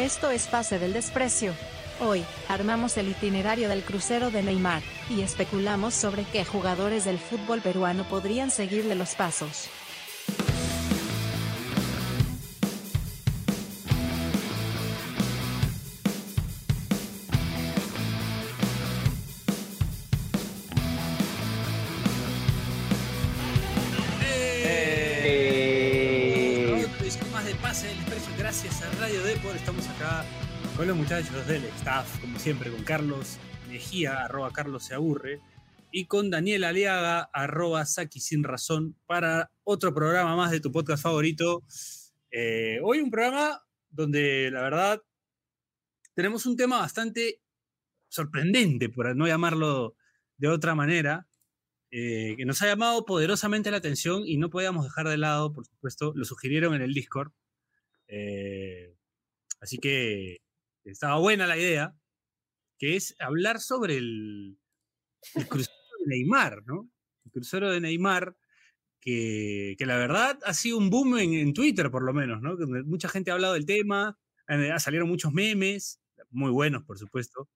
Esto es Pase del Desprecio. Hoy, armamos el itinerario del crucero de Neymar, y especulamos sobre qué jugadores del fútbol peruano podrían seguirle los pasos. Muchachos del staff, como siempre, con Carlos Mejía, arroba Carlos se aburre, y con Daniel Aliaga, arroba Saki sin razón, para otro programa más de tu podcast favorito. Eh, hoy un programa donde la verdad tenemos un tema bastante sorprendente, por no llamarlo de otra manera, eh, que nos ha llamado poderosamente la atención y no podíamos dejar de lado, por supuesto, lo sugirieron en el Discord. Eh, así que estaba buena la idea, que es hablar sobre el, el crucero de Neymar, ¿no? El crucero de Neymar, que, que la verdad ha sido un boom en, en Twitter, por lo menos, ¿no? Mucha gente ha hablado del tema, salieron muchos memes, muy buenos, por supuesto,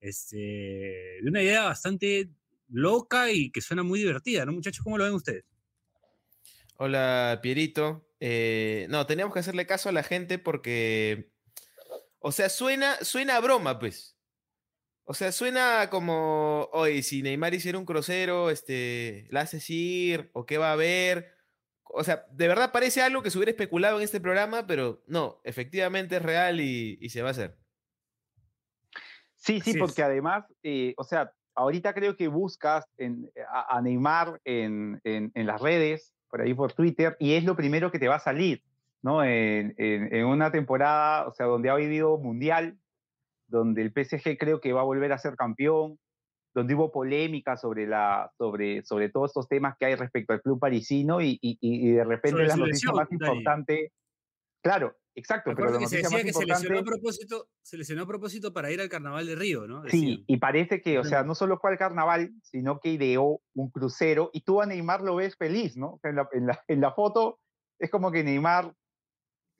este, de una idea bastante loca y que suena muy divertida, ¿no, muchachos? ¿Cómo lo ven ustedes? Hola, Pierito. Eh, no, teníamos que hacerle caso a la gente porque, o sea, suena, suena a broma, pues. O sea, suena como, oye, si Neymar hiciera un crucero, este, ¿la haces ir? ¿O qué va a haber? O sea, de verdad parece algo que se hubiera especulado en este programa, pero no, efectivamente es real y, y se va a hacer. Sí, sí, Así porque es. además, eh, o sea, ahorita creo que buscas en- a, a Neymar en, en- en las redes, por ahí por Twitter, y es lo primero que te va a salir, ¿no? En, en- en una temporada, o sea, donde ha vivido mundial, donde el PSG creo que va a volver a ser campeón, donde hubo polémica sobre, la, sobre, sobre todos estos temas que hay respecto al club parisino, y, y- y de repente la noticia lesión, más importante, claro, exacto, pero la que se decía que se lesionó, a propósito, se lesionó a propósito para ir al carnaval de Río, ¿no? Sí, y parece que, o sea, no solo fue al carnaval, sino que ideó un crucero y tú a Neymar lo ves feliz, ¿no? En la, en la- en la foto es como que Neymar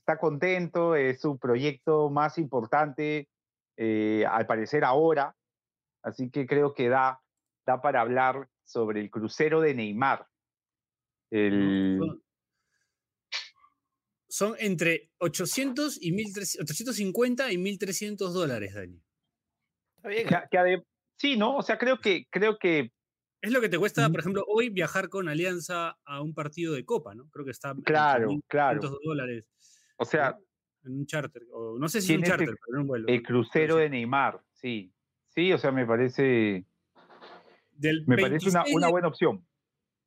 está contento, es su proyecto más importante, eh, al parecer ahora, así que creo que da, da para hablar sobre el crucero de Neymar. El, Son- Son entre 800 y 1300 850 y 1300 dólares, Dani. Está bien. que, que ade- sí, ¿no? O sea, creo que, creo que Es lo que te cuesta, por ejemplo, hoy viajar con Alianza a un partido de Copa, ¿no? Creo que está en Claro, 8.500 claro. dólares o sea, en un charter. O no sé si es un charter, pero en un vuelo. el crucero de Neymar, sí. Sí, o sea, me parece... Del Me parece una, 26 una de- buena opción.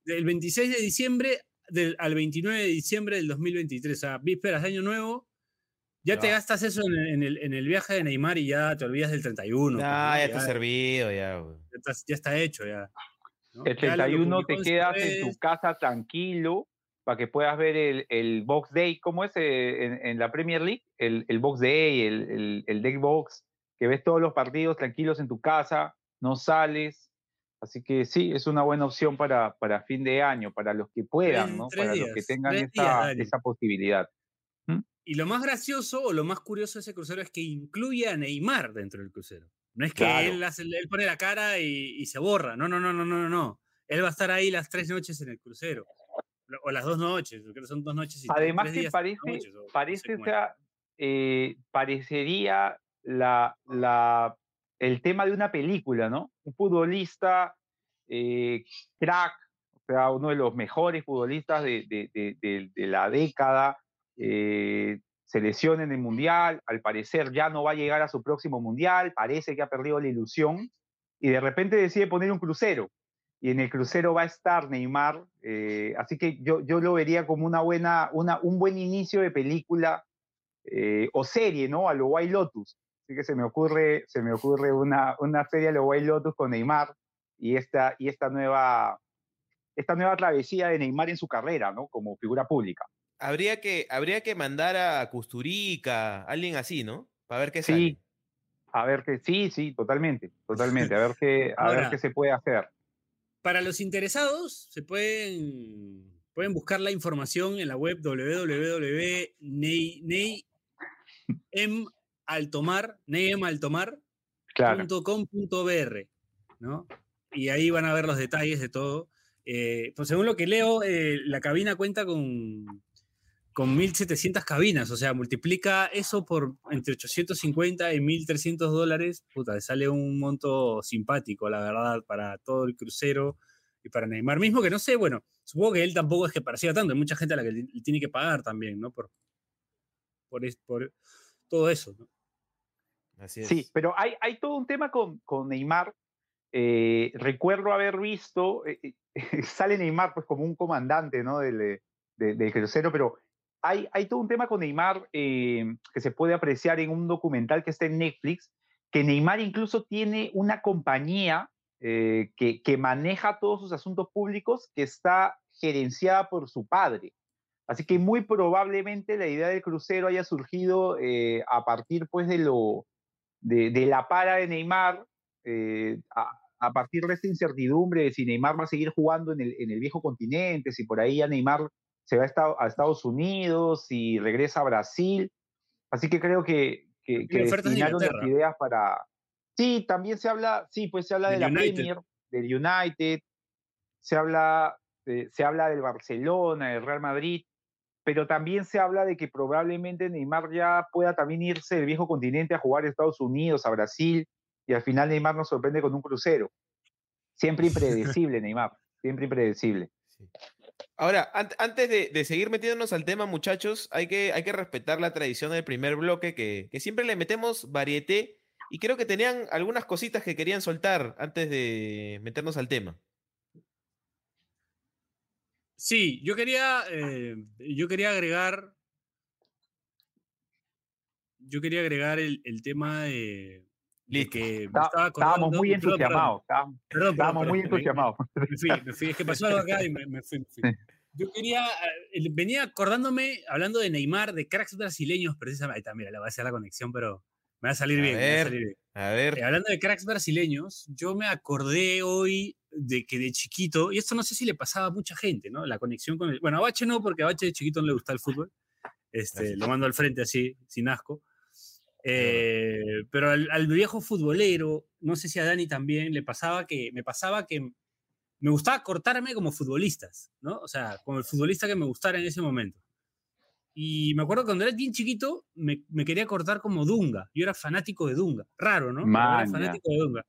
Del 26 de diciembre del, al 29 de diciembre del 2023, o sea, vísperas de Año Nuevo, ya te Ya. gastas eso en, el- en el, en el viaje de Neymar y ya te olvidas del 31. pues, Ah, ¿no? ya está servido, ya. ya está, ya está hecho, ya. ¿no? El Ya lo- lo 31 publicó te quedas en tu casa tranquilo para que puedas ver el, el Box Day. ¿Cómo es eh, en, en la Premier League? El, el Box Day, el, Day Box, que ves todos los partidos tranquilos en tu casa, no sales. Así que sí, es una buena opción para, para fin de año, para los que puedan, ¿no? Para los que tengan esa, días, esa posibilidad. Y lo más gracioso o lo más curioso de ese crucero es que incluye a Neymar dentro del crucero. No es que Claro. él, hace- él pone la cara y, y se borra. No, no, no, no, no, no, no. Él va a estar ahí las tres noches en el crucero. O las dos noches, creo que son dos noches y tres- Además tres que días, parece, noches, o no sé parece, sea, eh, parecería la, la, el tema de una película, ¿no? Un futbolista eh, crack, o sea, uno de los mejores futbolistas de, de- de- de- de la década, eh, se lesiona en el Mundial, al parecer ya no va a llegar a su próximo Mundial, parece que ha perdido la ilusión, y de repente decide poner un crucero, y en el crucero va a estar Neymar, eh, así que yo, yo lo vería como una buena, una, un buen inicio de película eh, o serie, ¿no? A lo White Lotus. Así que se me ocurre, se me ocurre una, una serie a lo White Lotus con Neymar y esta, y esta nueva, esta nueva travesía de Neymar en su carrera, ¿no? Como figura pública. Habría que, habría que mandar a Custurica, alguien así, ¿no? Para ver qué Sí, sale. A ver que sí, sí, totalmente, totalmente. A ver qué, a ver qué se puede hacer. Para los interesados, se pueden, pueden buscar la información en la web altomar, neymaltomar.com.br, Claro. ¿no? Y ahí van a ver los detalles de todo. Eh, pues según lo que leo, eh, la cabina cuenta con, con 1.700 cabinas, o sea, multiplica eso por entre 850 y 1.300 dólares, puta, le sale un monto simpático, la verdad, para todo el crucero y para Neymar mismo, que no sé, bueno, supongo que él tampoco es que parecía tanto, hay mucha gente a la que le tiene que pagar también, ¿no? Por, por, por todo eso, ¿no? Así es. Sí, pero hay, hay todo un tema con, con Neymar. Eh, recuerdo haber visto, eh, eh, sale Neymar pues como un comandante ¿no? del, de- del crucero, pero hay, todo un tema con Neymar eh, que se puede apreciar en un documental que está en Netflix, que Neymar incluso tiene una compañía eh, que, maneja todos sus asuntos públicos que está gerenciada por su padre. Así que muy probablemente la idea del crucero haya surgido eh, a partir pues de lo, de, la para de Neymar, eh, a, a partir de esta incertidumbre de si Neymar va a seguir jugando en el, en el viejo continente, si por ahí ya Neymar se va a, Esta- a Estados Unidos, si regresa a Brasil. Así que creo que, que, que ofertas de destinaron las ideas para... Sí, también se habla, sí, pues se habla de la United. Premier, del United, se habla, eh, se habla del Barcelona, del Real Madrid, pero también se habla de que probablemente Neymar ya pueda también irse del viejo continente a jugar a Estados Unidos, a Brasil, y al final Neymar nos sorprende con un crucero. Siempre impredecible, Neymar, siempre impredecible. Sí. Ahora, ant- antes de, seguir metiéndonos al tema, muchachos, hay que, hay que respetar la tradición del primer bloque, que, que siempre le metemos varieté, y creo que tenían algunas cositas que querían soltar antes de meternos al tema. Sí, yo quería, eh, yo quería agregar, yo quería agregar el, tema de Listo. que Está- estaba estábamos muy entusiasmados, estábamos, Perdón, estábamos muy perdón, me- entusiasmados. Me fui, me fui. Es que pasó algo acá y me, me fui, me fui. Yo quería, eh, venía acordándome, hablando de Neymar, de cracks brasileños, precisamente. Ahí está, mira, le va a hacer la conexión, pero me va a salir A bien. me va a ver. salir bien. A ver, Eh, hablando de cracks brasileños, yo me acordé hoy de que de chiquito, y esto no sé si le pasaba a mucha gente, ¿no? La conexión con el. Bueno, a Bache no, porque a Bache de chiquito no le gusta el fútbol. Este, Gracias. lo mando al frente así, sin asco. Eh, pero al, al viejo futbolero, no sé si a Dani también le pasaba que me pasaba que me gustaba cortarme como futbolistas, ¿no? O sea, como el futbolista que me gustara en ese momento. Y me acuerdo que cuando era bien chiquito, me, me quería cortar como Dunga. Yo era fanático de Dunga. Raro, ¿no? Pero era fanático de Dunga.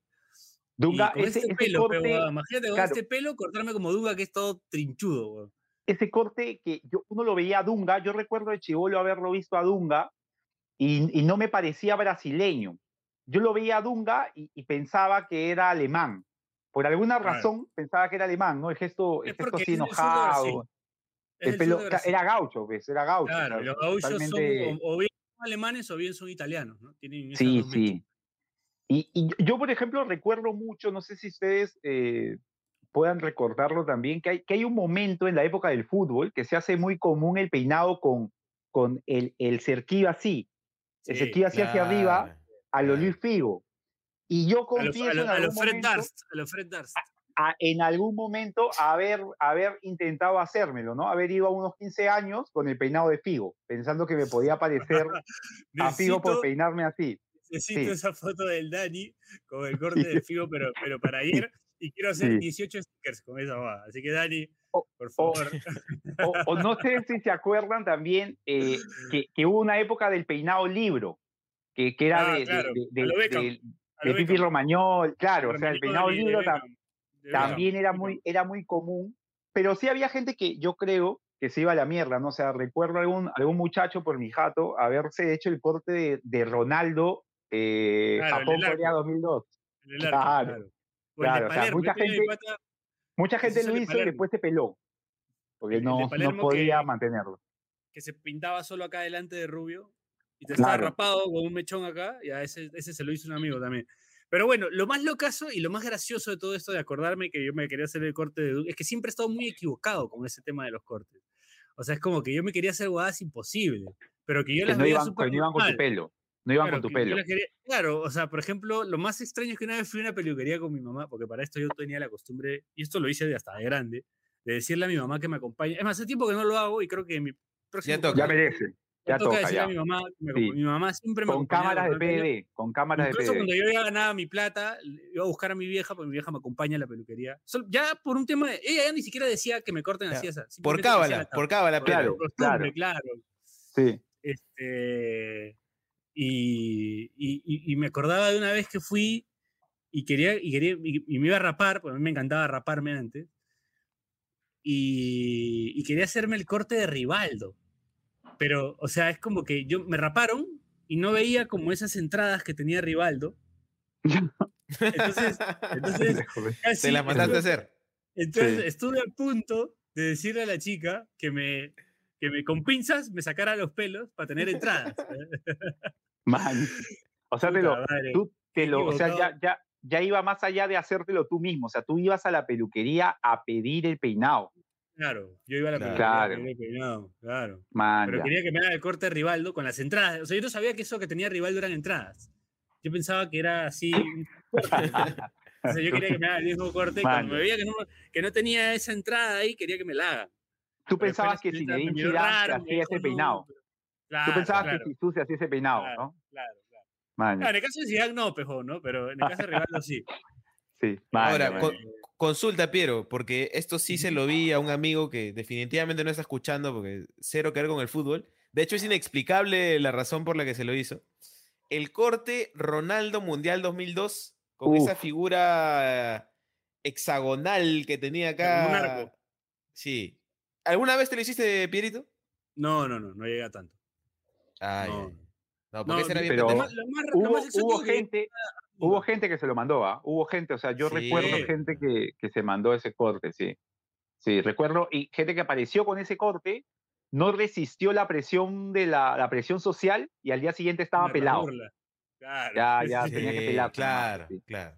Dunga, y con ese, este ese pelo, pe, corte, huevada, imagínate con claro. este pelo cortarme como Dunga, que es todo trinchudo, huevón. ese corte que yo, uno lo veía a Dunga, yo recuerdo de Chivolo haberlo visto a Dunga y, y no me parecía brasileño. Yo lo veía a Dunga y, y pensaba que era alemán. Por alguna razón pensaba que era alemán, ¿no? El gesto, el Es gesto así enojado. El pelo, era gaucho, pues, era gaucho. Claro, los gauchos son totalmente- o, o bien son alemanes o bien son italianos, ¿no? Tienen Sí, sí. Y, y yo- yo, por ejemplo, recuerdo mucho, no sé si ustedes eh, puedan recordarlo también, que hay, que hay un momento en la época del fútbol que se hace muy común el peinado con, con el, el cerquillo así, Sí, cerquillo así hacia arriba, Claro, a lo claro. Luis Figo. Y yo A los confieso a lo, en a algún los Fred Darst, a los Fred Darst. a- en algún momento haber, haber intentado hacérmelo, ¿no? Haber ido a unos 15 años con el peinado de Figo, pensando que me podía parecer a Figo por peinarme así. necesito sí. esa foto del Dani con el corte de Figo, pero, pero para ayer. Y quiero hacer Sí. 18 stickers con esa bobada. Así que Dani, O- por o- favor. O, o no sé si se acuerdan también eh, que, que hubo una época del peinado libro, que, que era Ah, de, claro, Pipi Romagnol, claro, o sea, el peinado libro tam- también era muy, era muy común, pero sí había gente que yo creo que se iba a la mierda, ¿no? O sea, recuerdo algún, algún muchacho por mi jato haberse hecho el corte de, de Ronaldo eh, Claro, Japón-Corea arco. 2002. En el arco, Claro, claro. Claro, o sea, mucha gente- pata- Mucha gente lo hizo y después se peló, porque El- el de no, podía que- mantenerlo. que se pintaba solo acá delante de rubio y te estaba rapado con un mechón acá, y a ese, ese se lo hizo un amigo también. Pero bueno, lo más locazo y lo más gracioso de todo esto de acordarme que yo me quería hacer el corte de Du- es que siempre he estado muy equivocado con ese tema de los cortes. O sea, es como que yo me quería hacer guadas imposibles, pero que yo Que las no veía iban, súper que no iban con tu pelo, no iban Claro, con tu pelo. quería- claro, o sea, por ejemplo, lo más extraño es que una vez fui a una peluquería con mi mamá, porque para esto yo tenía la costumbre, y esto lo hice de hasta de grande, de decirle a mi mamá que me acompañe. Es más, hace tiempo que no lo hago y creo que mi próximo toca. Ya merece. Ya toca toca, decirle ya. a mi mamá, me- Sí. mi mamá siempre me Con cámaras de. PDD, con cámaras de Incluso cuando yo ya ganaba mi plata, iba a buscar a mi vieja, porque mi vieja me acompaña a la peluquería. Ya por un tema, de- ella ya ni siquiera decía que me corten Ya, así esa. Por cábala, la por cábala, por Claro, costumbre, claro. Sí. Este, y, y- me acordaba de una vez que fui y quería, y quería y, y me iba a rapar, porque a mí me encantaba raparme antes, y, y quería hacerme el corte de Rivaldo. Pero, o sea, es como que yo me raparon y no veía como esas entradas que tenía Rivaldo. Entonces, entonces casi- Te la mandaste a hacer. entonces Sí. estuve a punto de decirle a la chica que me, que me con pinzas me sacara los pelos para tener entradas. Man. O sea, te lo, tú te lo, o sea, ya, ya, ya iba más allá de hacértelo tú mismo. O sea, tú ibas a la peluquería a pedir el peinado. Claro, yo iba a la peluquería, Claro. me había peinado, claro. Man, Pero ya. quería que me haga el corte de Rivaldo con las entradas. O sea, yo no sabía que eso que tenía Rivaldo eran entradas. Yo pensaba que era así. O sea, yo quería que me haga el mismo corte. Cuando me veía que no, que no tenía esa entrada ahí, quería que me la hagan. Tú Pero pensabas que señorita Zinedine Zidane hacía ese peinado. Tú pensabas claro, que Jesús se hacía ese peinado, claro, ¿no? claro, claro. En el caso de Zidane no, pejo, ¿no? Pero en el caso de Rivaldo sí. sí. man, Ahora, man. con- consulta, Piero, porque esto sí se lo vi a un amigo que definitivamente no está escuchando porque cero que ver con el fútbol. De hecho, es inexplicable la razón por la que se lo hizo. El corte Ronaldo Mundial 2002, con esa figura hexagonal que tenía acá. un arco. Sí. ¿Alguna vez te lo hiciste, Pierito? No, no, no, no llega tanto. Ay, No. ay. No, porque No, ese era bien pero- Lo más, lo más- Hubo, hubo que- gente, hubo gente que se lo mandó, ¿ah? Hubo gente, o sea, yo Sí. recuerdo gente que, que se mandó ese corte, sí. Sí, recuerdo, y gente que apareció con ese corte, no resistió la presión de la, la presión social y al día siguiente estaba una pelado. burla. Claro. Ya, ya, Sí. tenía que nomás, Claro, sí. claro.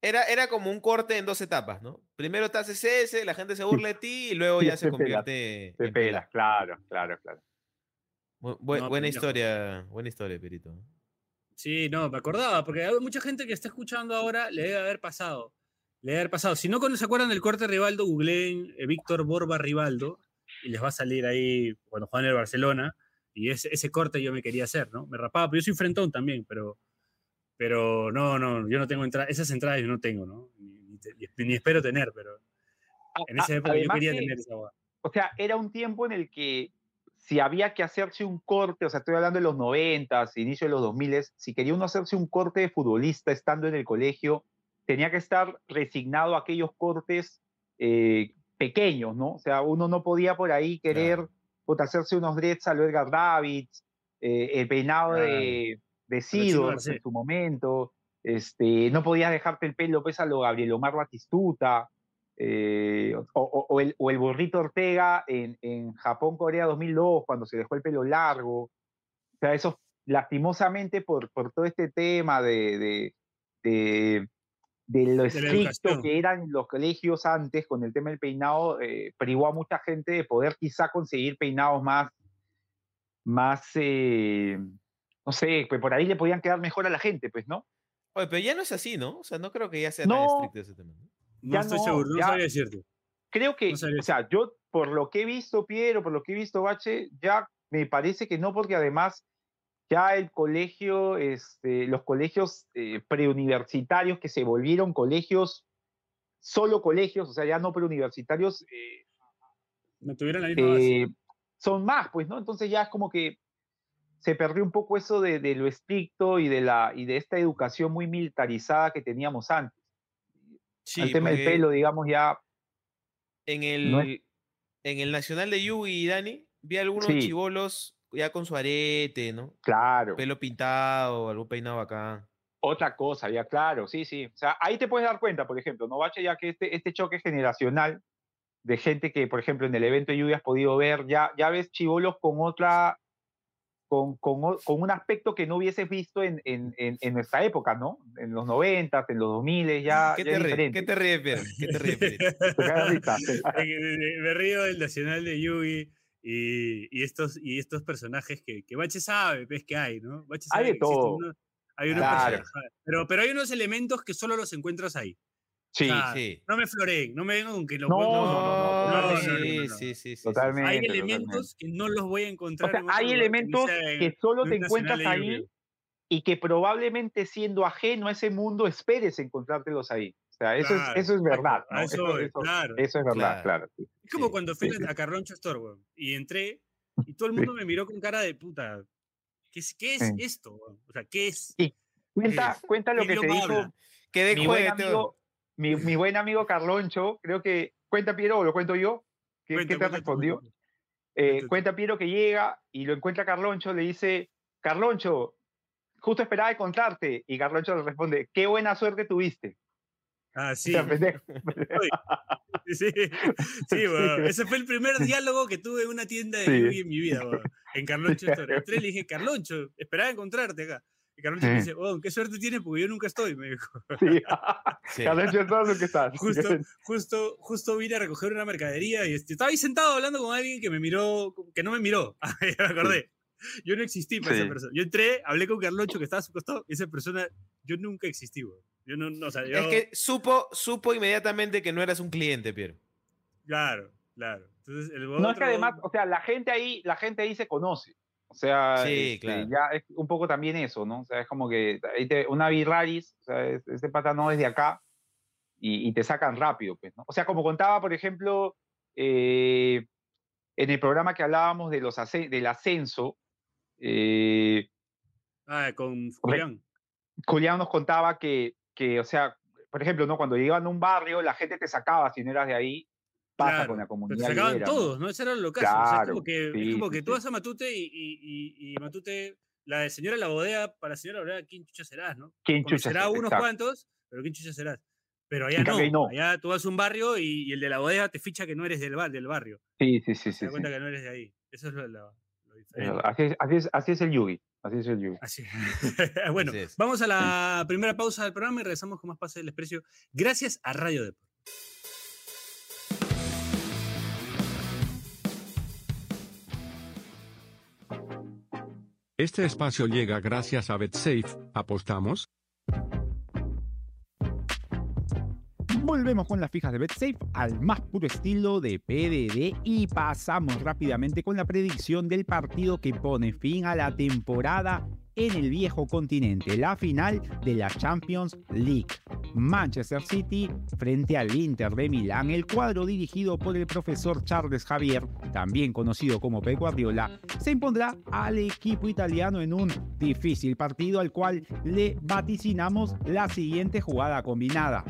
Era, era como un corte en dos etapas, ¿no? Primero te haces ese, la gente se burla de ti y luego ya se convierte pelas, pela. claro, claro, claro. Bu- bu- No, buena historia, buena historia, Perito. Sí, no, me acordaba, porque hay mucha gente que está escuchando ahora, le debe haber pasado. Le debe haber pasado. Si no cuando se acuerdan del corte de Rivaldo, googleen eh, Víctor Borba Rivaldo y les va a salir ahí cuando juegan en el Barcelona. Y ese, ese corte yo me quería hacer, ¿no? Me rapaba, pero yo soy frentón también, pero, pero no, no, yo no tengo entradas, esas entradas yo no tengo, ¿no? Ni, ni te- ni espero tener, pero en esa época yo quería que- tener esa o sea, era un tiempo en el que si había que hacerse un corte, o sea, estoy hablando de los 90, inicio de los 2000, si quería uno hacerse un corte de futbolista estando en el colegio, tenía que estar resignado a aquellos cortes eh, pequeños, ¿no? O sea, uno no podía por ahí querer puta, hacerse unos dreads a lo Edgar Davids, eh, el peinado de, de Garcés. en su momento, este, no podías dejarte el pelo pues, a lo Gabriel Omar Batistuta, eh, o, o- o el, o el burrito Ortega en, en Japón-Corea 2002, cuando se dejó el pelo largo. O sea, eso lastimosamente por, por todo este tema de, de, de, de lo estricto que eran los colegios antes con el tema del peinado, eh, privó a mucha gente de poder quizá conseguir peinados más, más eh, no sé, pues por ahí le podían quedar mejor a la gente, pues, ¿no? Oye, pero ya no es así, ¿no? O sea, no creo que ya sea No. tan estricto ese tema. ¿no? No ya estoy no, seguro, no ya- sabía decirte. Creo que, No sabía o sea, yo por lo que he visto, Piero, por lo que he visto, Bache, ya me parece que no, porque además ya el colegio, este, los colegios eh, preuniversitarios que se volvieron colegios, solo colegios, o sea, ya no preuniversitarios, eh, Me tuvieron la misma eh, son más, pues, ¿no? Entonces ya es como que se perdió un poco eso de, de lo estricto y de, la, y de esta educación muy militarizada que teníamos antes. Sí, el tema del pelo, digamos, ya En el, no es- en el Nacional de Yugi y Dani, vi algunos Sí. chivolos ya con su arete, ¿no? Claro. Pelo pintado, algún peinado acá. Otra cosa, ya claro, sí, sí. O sea, ahí te puedes dar cuenta, por ejemplo, ¿no, Bache? Ya que este, este choque generacional de gente que, por ejemplo, en el evento de lluvia has podido ver, ya, ya ves chivolos con otra, con, con, con un aspecto que no hubieses visto en, en, en, en nuestra época, ¿no? En los 90, en los 2000, ya, ¿Qué ya te es ríes? ¿Qué te ríes, Pedro? ¿Qué te ríes, de. Eh, eh, me río del Nacional de Yugi y, y estos, y estos personajes que, que Bache sabe, ves que hay, ¿no? Bache Hay sabe de que existen todo. unos- hay unos Claro. personajes, pero, pero hay unos elementos que solo los encuentras ahí. Sí, Claro. Sí. No me floreen, no me vengan con que lo No, no, no, no, no, no, sí, sí, sí. Totalmente. Hay totalmente. elementos que no los voy a O encontrar. sea, en otro hay que elementos sea en- que solo en te encuentras ahí y que probablemente siendo ajeno a ese mundo esperes encontrártelos ahí. O sea, eso, Claro, es, eso es verdad. eso Eso, claro. eso es verdad, Claro. claro. sí. Es como Sí, cuando fui sí, a- Carloncho Store, weón, y entré y todo el mundo me miró con cara de puta. ¿Qué es, qué es Sí. esto? weón? O sea, ¿qué es? Y Cuenta, lo ¿Qué que te dijo? Que de mi mi, mi buen amigo Carloncho. Creo que. ¿Cuenta Piero o lo cuento yo? ¿Qué, Cuenta, qué te respondió? cuenta. Eh, Cuenta tú. cuenta Piero que llega y lo encuentra Carloncho, le dice, Carloncho, justo esperaba encontrarte. Y Carloncho le responde, qué buena suerte tuviste. Ah, sí. Sí, sí, sí, weón. Ese fue el primer diálogo que tuve en una tienda de Sí. En mi vida. En Carloncho Store. Entré y le dije, Carloncho, esperaba encontrarte acá. Y Carloncho me Sí. dice, weón, qué suerte tienes porque yo nunca estoy, me dijo. Sí. Sí. Todo lo que estás. Justo, justo, justo vine a recoger una mercadería y este, estaba ahí sentado hablando con alguien que me miró, que no me miró. Ah, me acordé. Yo no existí para Sí. esa persona. Yo entré, hablé con Carloncho que estaba a su costado y esa persona, yo nunca existí, weón. Yo no, no, o sea, yo, Es que supo, supo inmediatamente que no eras un cliente, Piero. claro, claro. Entonces, el No es que además, o sea, la gente ahí, la gente ahí se conoce. O sea, Sí, este, claro. ya es un poco también eso, ¿no? O sea, es como que te- una birraris, o sea, es- ese pata no es de acá y, y te sacan rápido, pues, ¿no? O sea, como contaba, por ejemplo, eh, en el programa que hablábamos de los asce- del ascenso, eh, Ah, con Julián. Julián nos contaba que, que, o sea, por ejemplo, ¿no? Cuando llegaban a un barrio, la gente te sacaba si no eras de ahí, pasa Claro, con la Pero comunidad. libera, ¿no? todos, ¿no? Ese era lo caso. o sea, es Claro, como que, sí, es como sí, que tú vas a Matute y, y, y, y Matute, la de señora la bodega, para señora la bodega, ¿quién chucha serás, no? ¿Quién chucha Conocerá será? unos Exacto. cuantos, pero ¿quién chucha serás? Pero allá no, allá tú vas a un barrio y, y el de la bodega te ficha que no eres del, bar, del barrio. Sí, sí, sí, Te sí. das sí. cuenta que no eres de ahí. Eso es lo, lo- lo diferente. Así es, así, es, así es el Yugi. Así es el Yugi. Así. bueno, Así es. vamos a la primera pausa del programa y regresamos con más Pase del Desprecio. Gracias a Radio Deport. Este espacio llega gracias a BetSafe. ¿Apostamos? Volvemos con las fijas de BetSafe al más puro estilo de PDD y pasamos rápidamente con la predicción del partido que pone fin a la temporada en el viejo continente, la final de la Champions League. Manchester City frente al Inter de Milán, el cuadro dirigido por el profesor Charles Javier, también conocido como Pep Guardiola, se impondrá al equipo italiano en un difícil partido al cual le vaticinamos la siguiente jugada combinada.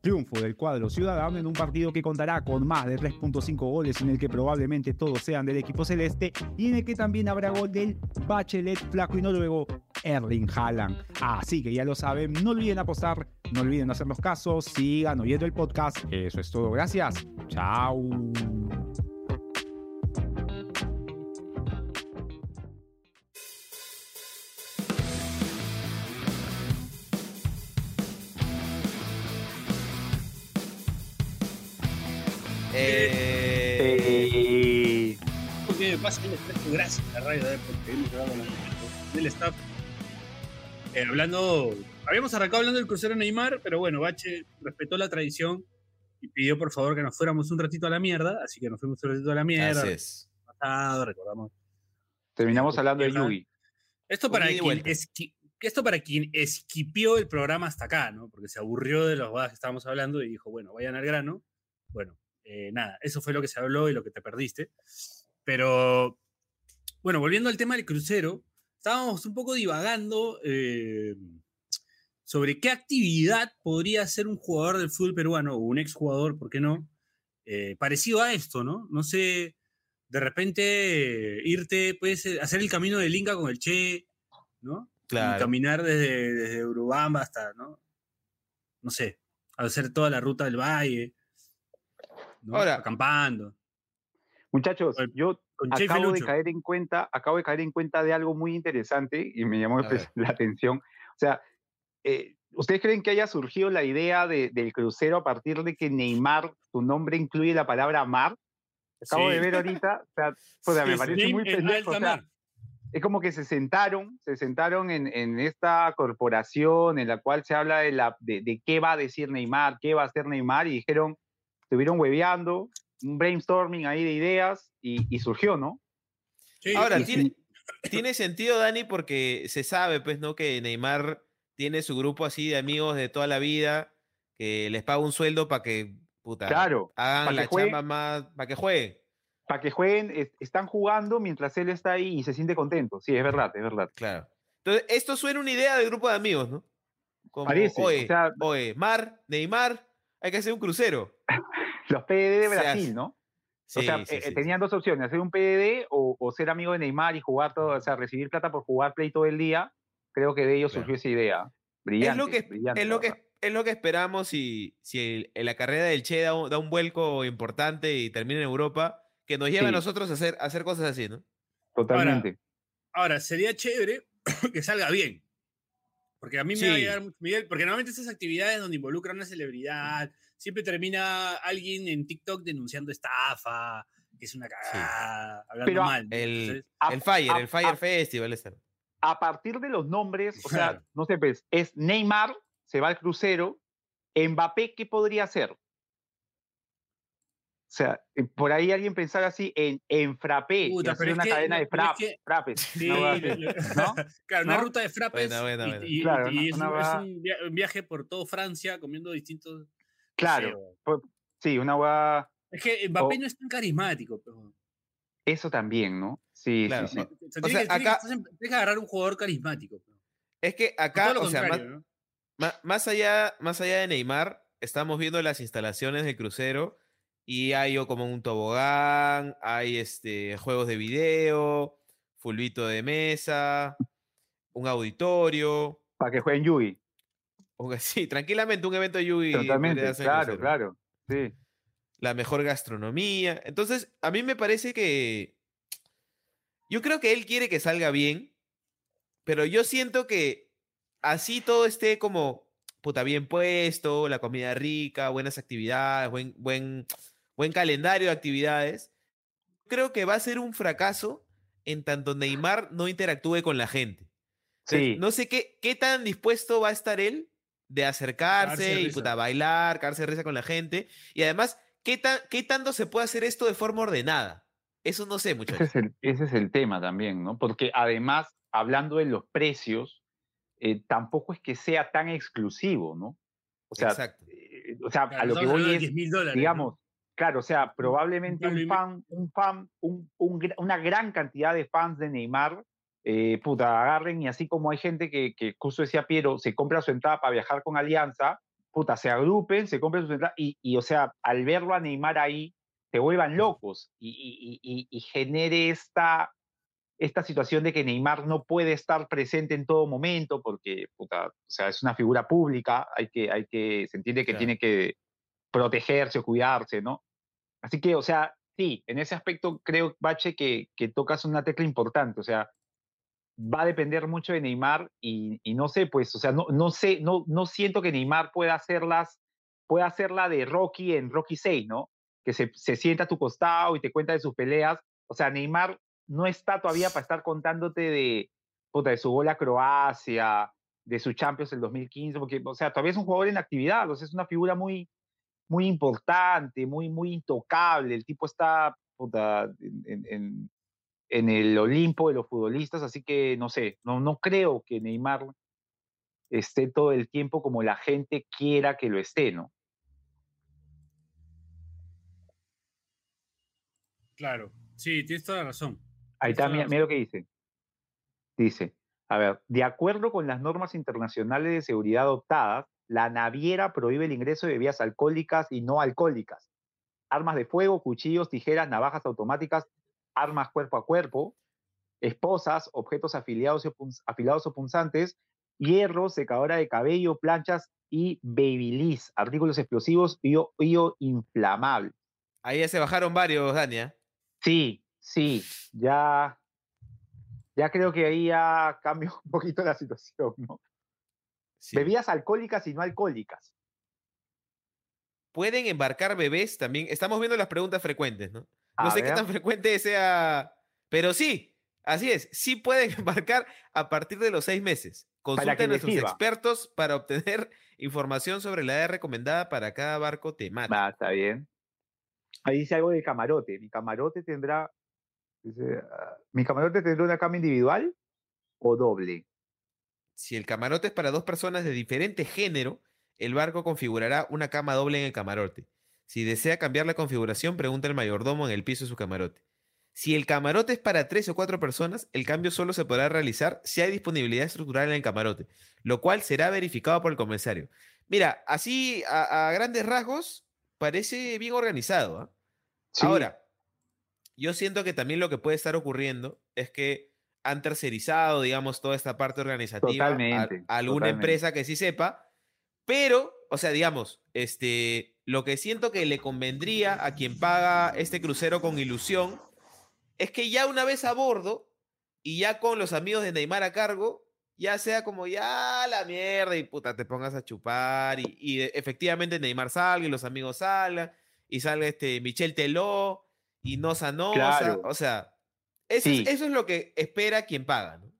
Triunfo del cuadro ciudadano en un partido que contará con más de 3.5 goles en el que probablemente todos sean del equipo celeste y en el que también habrá gol del Bachelet flaco y noruego Erling Haaland. Así que ya lo saben, no olviden apostar, no olviden hacernos casos, sigan oyendo el podcast. Eso es todo, gracias. Chao. Eh, Eh, Porque pasa el Desprecio gracias a Radio Deport. Seguimos grabando los minutos del staff. Eh, hablando, habíamos arrancado hablando del crucero Neymar, pero bueno, Bache respetó la tradición y pidió por favor que nos fuéramos un ratito a la mierda, así que nos fuimos un ratito a la mierda. así es. pasado, recordamos. terminamos hablando de. Yugi. Esto para, quien esqui- esto para quien esquipió el programa hasta acá, ¿no? Porque se aburrió de los jugadas que estábamos hablando y dijo, bueno, vayan al grano. Bueno, eh, nada, eso fue lo que se habló y lo que te perdiste. Pero, bueno, volviendo al tema del crucero, estábamos un poco divagando eh, sobre qué actividad podría hacer un jugador del fútbol peruano o un exjugador, ¿por qué no? Eh, parecido a esto, ¿no? No sé, de repente eh, irte, puedes hacer el camino del Inca con el Che, ¿no? Y Claro. caminar desde, desde Urubamba hasta, ¿no? No sé, hacer toda la ruta del valle, ¿no? Ahora- acampando. Muchachos, yo Con acabo de caer en cuenta, acabo de caer en cuenta de algo muy interesante y me llamó la atención. O sea, eh, ¿ustedes creen que haya surgido la idea de- del crucero a partir de que Neymar, su nombre incluye la palabra mar? Acabo Sí. de ver ahorita, o sea, me Sí, parece Slim muy en pendejo. o sea, es como que se sentaron, se sentaron en, en esta corporación en la cual se habla de, la, de, de qué va a decir Neymar, qué va a hacer Neymar, y dijeron, estuvieron hueveando, un brainstorming ahí de ideas, y, y surgió, ¿no? Sí, Ahora, Y tiene, sí, tiene sentido, Dani, porque se sabe, pues, ¿no? Que Neymar tiene su grupo así de amigos de toda la vida, que les paga un sueldo para que, puta, Claro, hagan la jueguen. chamba más, para que jueguen. para que jueguen, es- están jugando mientras él está ahí y se siente contento. Sí, es verdad, es verdad. Claro. Entonces, esto suena una idea de grupo de amigos, ¿no? Como, Parece, o oye, sea- oye, Mar, Neymar, hay que hacer un crucero. Los PDD de Brasil. ¿no? o Sí, sea, sí, eh, sí, sí. tenían dos opciones, hacer un PDD o, o ser amigo de Neymar y jugar todo, o sea, recibir plata por jugar Play todo el día. Creo que de ellos Claro. surgió esa idea. Brillante. es lo que, brillante, es lo que, es lo que esperamos si, si el- en la carrera del Che da un, da un vuelco importante y termina en Europa, que nos lleve a nosotros a hacer, a hacer cosas así, ¿no? Totalmente. Ahora, sería chévere que salga bien. Porque a mí me va a llegar mucho Miguel, porque normalmente esas actividades donde involucran a una celebridad, siempre termina alguien en TikTok denunciando estafa, que es una cagada, hablando Pero a- mal. El, Entonces, A- el Fire, a- el Fire a- Festival. ese. A partir de los nombres, o sea, no sé, pues, es Neymar, se va al crucero. Mbappé, ¿qué podría hacer? O sea, eh, por ahí alguien pensar así en, en Frappé, y Puta, pero una que- cadena no, de es frap, que- frappes, sí, claro, una ¿No? ruta de frappes buena, y- buena. y, Claro, y una- es, un, es un viaje por todo Francia comiendo distintos... Claro, sé, pues, sí, una hueá, Es que Mbappé O- no es tan carismático. Pero... eso también, ¿no? Sí, Claro, sí, sí. o- O sea, O tiene sea, que- tiene que- acá- tienes que agarrar un jugador carismático. pero. Es que acá, o sea, más, más allá, más allá de Neymar, estamos viendo las instalaciones del crucero y hay o como un tobogán, hay este, juegos de video, fulbito de mesa, un auditorio, Para que jueguen Yugi. sí, tranquilamente un evento de Yugi. Totalmente, claro, claro. Sí. la mejor gastronomía. Entonces, a mí me parece que. Yo creo que él quiere que salga bien, pero yo siento que así todo esté como puta bien puesto, la comida rica, buenas actividades, buen, buen, buen calendario de actividades. Creo que va a ser un fracaso en tanto Neymar no interactúe con la gente. Sí. No sé qué, qué tan dispuesto va a estar él de acercarse y puta, bailar, cagarse de risa con la gente. Y además, ¿qué, tan, ¿qué tanto se puede hacer esto de forma ordenada? Eso no sé, Ese muchachos. es, el, ese es el tema también, ¿no? Porque además, hablando de los precios, eh, tampoco es que sea tan exclusivo, ¿no? O sea, Exacto. eh, o sea Claro, a lo que voy es, 10 mil dólares. ¿no? digamos, claro, o sea, probablemente un fan, un fan, un, una gran cantidad de fans de Neymar, eh, puta, agarren y así como hay gente que, que justo decía Piero, se compra su entrada para viajar con Alianza, puta, se agrupen, se compren su entrada y, y, o sea, al verlo a Neymar ahí, se vuelvan locos y, y- y- y- y genere esta, esta situación de que Neymar no puede estar presente en todo momento porque, puta, o sea, es una figura pública, hay que, hay que, se entiende que Claro. tiene que protegerse o cuidarse, ¿no? Así que, o sea, sí, en ese aspecto creo, Bache, que, que tocas una tecla importante, o sea, va a depender mucho de Neymar y, y no sé, pues, o sea, no, no sé, no, no siento que Neymar pueda hacerlas, pueda hacerla de Rocky en Rocky 6, ¿no? Que se, se sienta a tu costado y te cuenta de sus peleas. O sea, Neymar no está todavía para estar contándote de, puta, de su gol a Croacia, de su Champions el 2015, porque, o sea, todavía es un jugador en actividad, o sea, es una figura muy, muy importante, muy, muy intocable. El tipo está puta, en, en- en- el Olimpo de los futbolistas, así que no sé, no, no creo que Neymar esté todo el tiempo como la gente quiera que lo esté, ¿no? Claro, sí, tienes toda la razón. Ahí está, mira, mira lo que dice. Dice, a ver, de acuerdo con las normas internacionales de seguridad adoptadas, la naviera prohíbe el ingreso de bebidas alcohólicas y no alcohólicas, armas de fuego, cuchillos, tijeras, navajas automáticas, armas cuerpo a cuerpo, esposas, objetos afiliados, opun- afilados o punzantes, hierro, secadora de cabello, planchas y babyliss, artículos explosivos y o, y o inflamables. Ahí ya se bajaron varios, Dania. Sí, sí, ya, ya creo que ahí ya cambia un poquito la situación, ¿no? Sí. Bebidas alcohólicas y no alcohólicas. ¿Pueden embarcar bebés también? Estamos viendo las preguntas frecuentes, ¿no? No A sé qué tan frecuente sea, pero sí, Así es, sí pueden embarcar a partir de los seis meses. Consulten a nuestros expertos para obtener información sobre la edad recomendada para cada barco temático. Ah, está bien. Ahí dice algo del camarote. Mi camarote tendrá. dice, ah, ¿Mi camarote tendrá una cama individual o doble? Si el camarote es para dos personas de diferente género, el barco configurará una cama doble en el camarote. Si desea cambiar la configuración, pregunta el mayordomo en el piso de su camarote. Si el camarote es para tres o cuatro personas, el cambio solo se podrá realizar si hay disponibilidad estructural en el camarote, lo cual será verificado por el comisario. Mira, así a, a grandes rasgos parece bien organizado. Sí, Ahora, yo siento que también lo que puede estar ocurriendo es que han tercerizado, digamos, toda esta parte organizativa a, alguna totalmente. empresa que sí sepa, pero, o sea, digamos, este, lo que siento que le convendría a quien paga este crucero con ilusión es que ya una vez a bordo y ya con los amigos de Neymar a cargo, ya sea como ya la mierda y puta, te pongas a chupar y, y efectivamente Neymar salga y los amigos salgan y salga este Michel Teló y Claro. o sea, eso, Sí. es, eso es lo que espera quien paga, ¿no?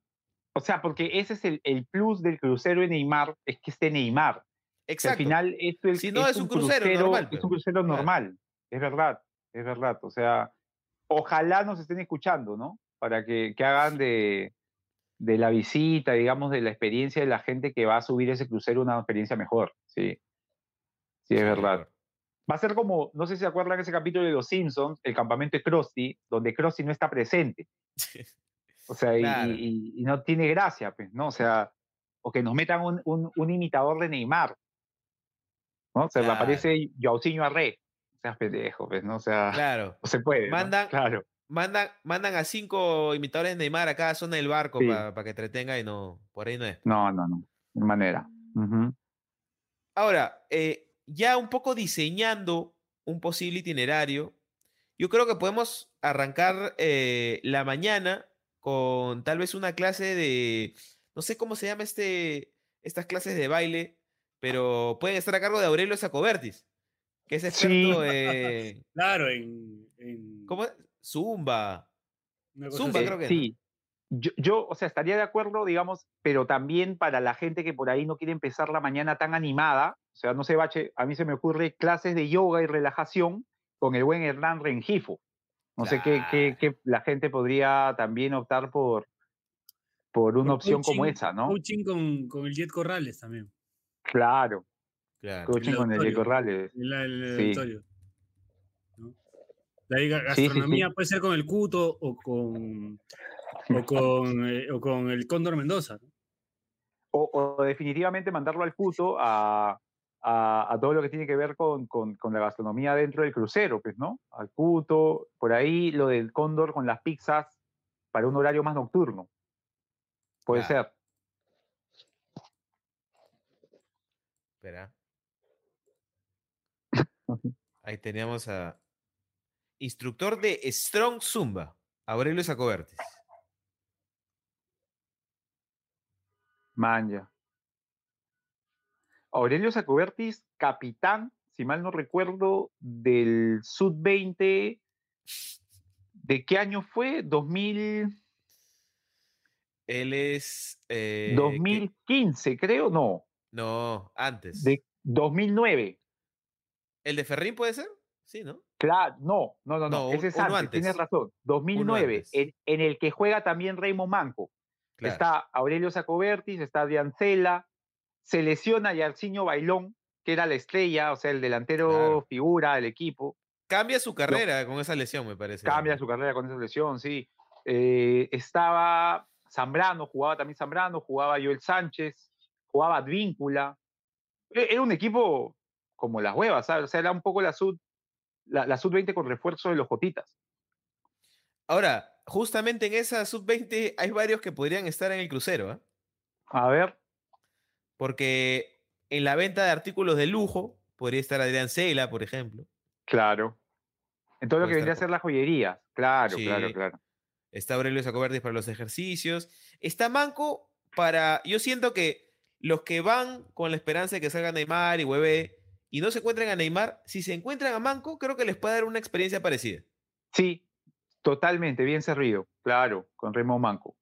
O sea, porque ese es el, el plus del crucero de Neymar, es que esté Neymar. Al Exacto. final es, Si no, es un crucero normal, Es un crucero normal. Es verdad, es verdad. O sea, ojalá nos estén escuchando, ¿no? Para que, que hagan de, de la visita, digamos, de la experiencia de la gente que va a subir ese crucero una experiencia mejor. Sí, sí, es Sí, verdad. Va a ser como, no sé si se acuerdan ese capítulo de Los Simpsons, el campamento de Krusty, donde Krusty no está presente. O sea, y- Claro. y, y no tiene gracia, pues, ¿no? O sea, o que nos metan un, un, un imitador de Neymar. ¿No? O sea, Claro. aparece Jaucinho Arre. O sea, pendejo, pues, ¿no? O sea, Claro. no se puede. ¿no? Mandan- Claro. Mandan, mandan a cinco imitadores de Neymar a cada zona del barco Sí. para que entretenga y no, por ahí no es. No, no, no. De manera. Ahora, eh, ya un poco diseñando un posible itinerario, yo creo que podemos arrancar eh, la mañana con tal vez una clase de, no sé cómo se llama este, estas clases de baile, pero pueden estar a cargo de Aurelio Sacobertis, que es Sí. experto en, Claro, en. en ¿cómo es? Zumba. Zumba, así. creo que. Sí. Yo, yo, o sea, estaría de acuerdo, digamos, pero también para la gente que por ahí no quiere empezar la mañana tan animada, o sea, no sé, Bache, a mí se me ocurre clases de yoga y relajación con el buen Hernán Rengifo. No sé qué, qué, qué la gente podría también optar por, por una Por opción como esa, ¿no? Coaching con, con el Jet Corrales también. Claro, Claro. coaching con el. Corrales. En la- en el Sí. auditorio. ¿no? La ga- Sí, sí, sí. gastronomía puede ser con el Cuto o con, o con, eh, o con el Cóndor Mendoza. ¿no? O, o definitivamente mandarlo al puto a, a, a todo lo que tiene que ver con, con, con la gastronomía dentro del crucero, pues, ¿no? Al puto, por ahí lo del cóndor con las pizzas para un horario más nocturno. Puede Claro. ser. Espera. Ahí teníamos a instructor de Strong Zumba, Aurelio Sacobertis. Manja. Aurelio Sacobertis, capitán, si mal no recuerdo, del Sub-20. ¿De qué año fue? 2000, Él es. eh, que- 2015, creo, no. No, antes. De 2009. ¿El de Ferrín puede ser? Sí, ¿no? Claro, no, no, no, no, ese es antes, tienes razón. 2009, antes. en, en el que juega también Raymond Manco. Claro. Está Aurelio Sacobertis, está Diancela, se lesiona Yarcinho Bailón, que era la estrella, o sea, el delantero Claro. figura del equipo. Cambia su carrera con esa lesión, me parece. Cambia su carrera con esa lesión, sí. Eh, estaba Zambrano, jugaba también Zambrano, jugaba Joel Sánchez, jugaba Advíncula. E- Era un equipo como las huevas, ¿sabes? O sea, era un poco la sub, la, la sub-20 con refuerzo de los Jotitas. Ahora, justamente en esa sub-20 hay varios que podrían estar en el crucero, ¿ah? A ver, Porque en la venta de artículos de lujo podría estar Adrián Cela, por ejemplo. claro. En todo lo que vendría a ser las joyerías. Claro, Sí. claro, claro. Está Aurelio Sacobertis para los ejercicios. Está Manco para. Yo siento que los que van con la esperanza de que salga Neymar y Hueve y no se encuentren a Neymar, si se encuentran a Manco, creo que les puede dar una experiencia parecida. Sí, Totalmente, bien servido, claro, con Raymond Manco.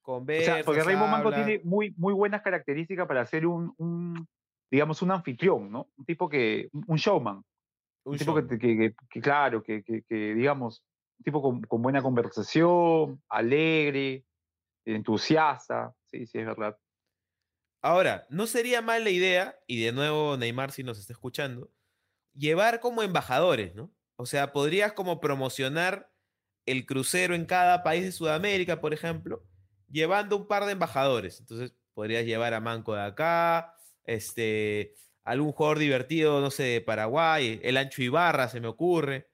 Con O sea, porque Raymond Manco habla. tiene muy, muy buenas características para ser un, un, digamos, un anfitrión, ¿no? Un tipo que, un showman. un Un tipo que, que- que- que, claro, que, que- que, digamos, un tipo con, con buena conversación, alegre, entusiasta. Sí, sí, es verdad. Ahora, no sería mala idea, y de nuevo Neymar si nos está escuchando, llevar como embajadores, ¿no? O sea, podrías como promocionar el crucero en cada país de Sudamérica, por ejemplo, llevando un par de embajadores. Entonces, podrías llevar a Manco de acá, este, algún jugador divertido, no sé, de Paraguay, el Ancho Ibarra, se me ocurre.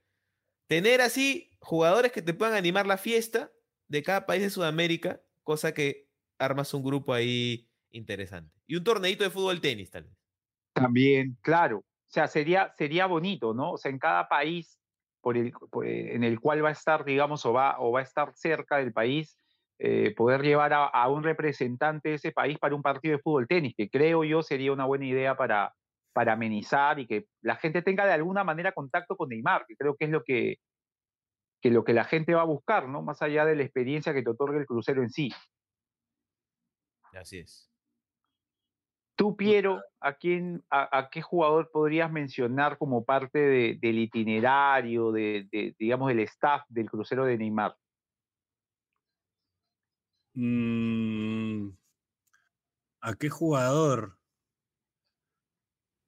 Tener así jugadores que te puedan animar la fiesta de cada país de Sudamérica, cosa que armas un grupo ahí interesante. Y un torneito de fútbol tenis, tal vez. También, claro. O sea, sería, sería bonito, ¿no? O sea, en cada país por el, por- eh, en el cual va a estar, digamos, o va, o va a estar cerca del país, eh, poder llevar a, a un representante de ese país para un partido de fútbol tenis, que creo yo sería una buena idea para, para amenizar y que la gente tenga de alguna manera contacto con Neymar, que creo que es lo que, que lo que la gente va a buscar, ¿no? Más allá de la experiencia que te otorga el crucero en sí. Así es. Tú, Piero, ¿a, quién, a, a qué jugador podrías mencionar como parte de- del itinerario, de, de, digamos, del staff del crucero de Neymar? Mm, ¿A qué jugador?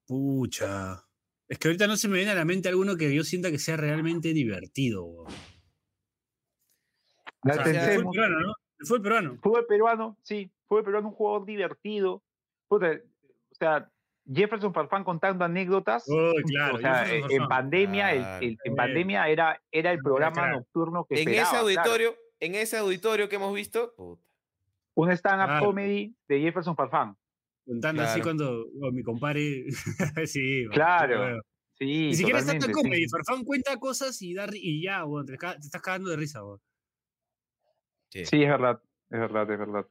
Pucha. Es que ahorita no se me viene a la mente alguno que yo sienta que sea realmente divertido. O sea, el pensemos. peruano, ¿no? El fútbol peruano. Fútbol peruano, sí, fútbol peruano, un jugador divertido. Puta, o sea, Jefferson Farfán contando anécdotas. O sea, eh, en Farfán. pandemia, el- Claro. el- en Eh, pandemia era, era el programa nocturno que En ese esperaba, claro. en ese auditorio que hemos visto, puta. Un stand-up Claro. comedy de Jefferson Farfán. Contando así cuando oh, mi compadre. sí, Claro. weón. Sí, Ni siquiera es tanta totalmente, sí. comedy. Farfán cuenta cosas y, da, y ya, weón, te, estás cagando de risa. Sí. Sí, es verdad, es verdad, es verdad.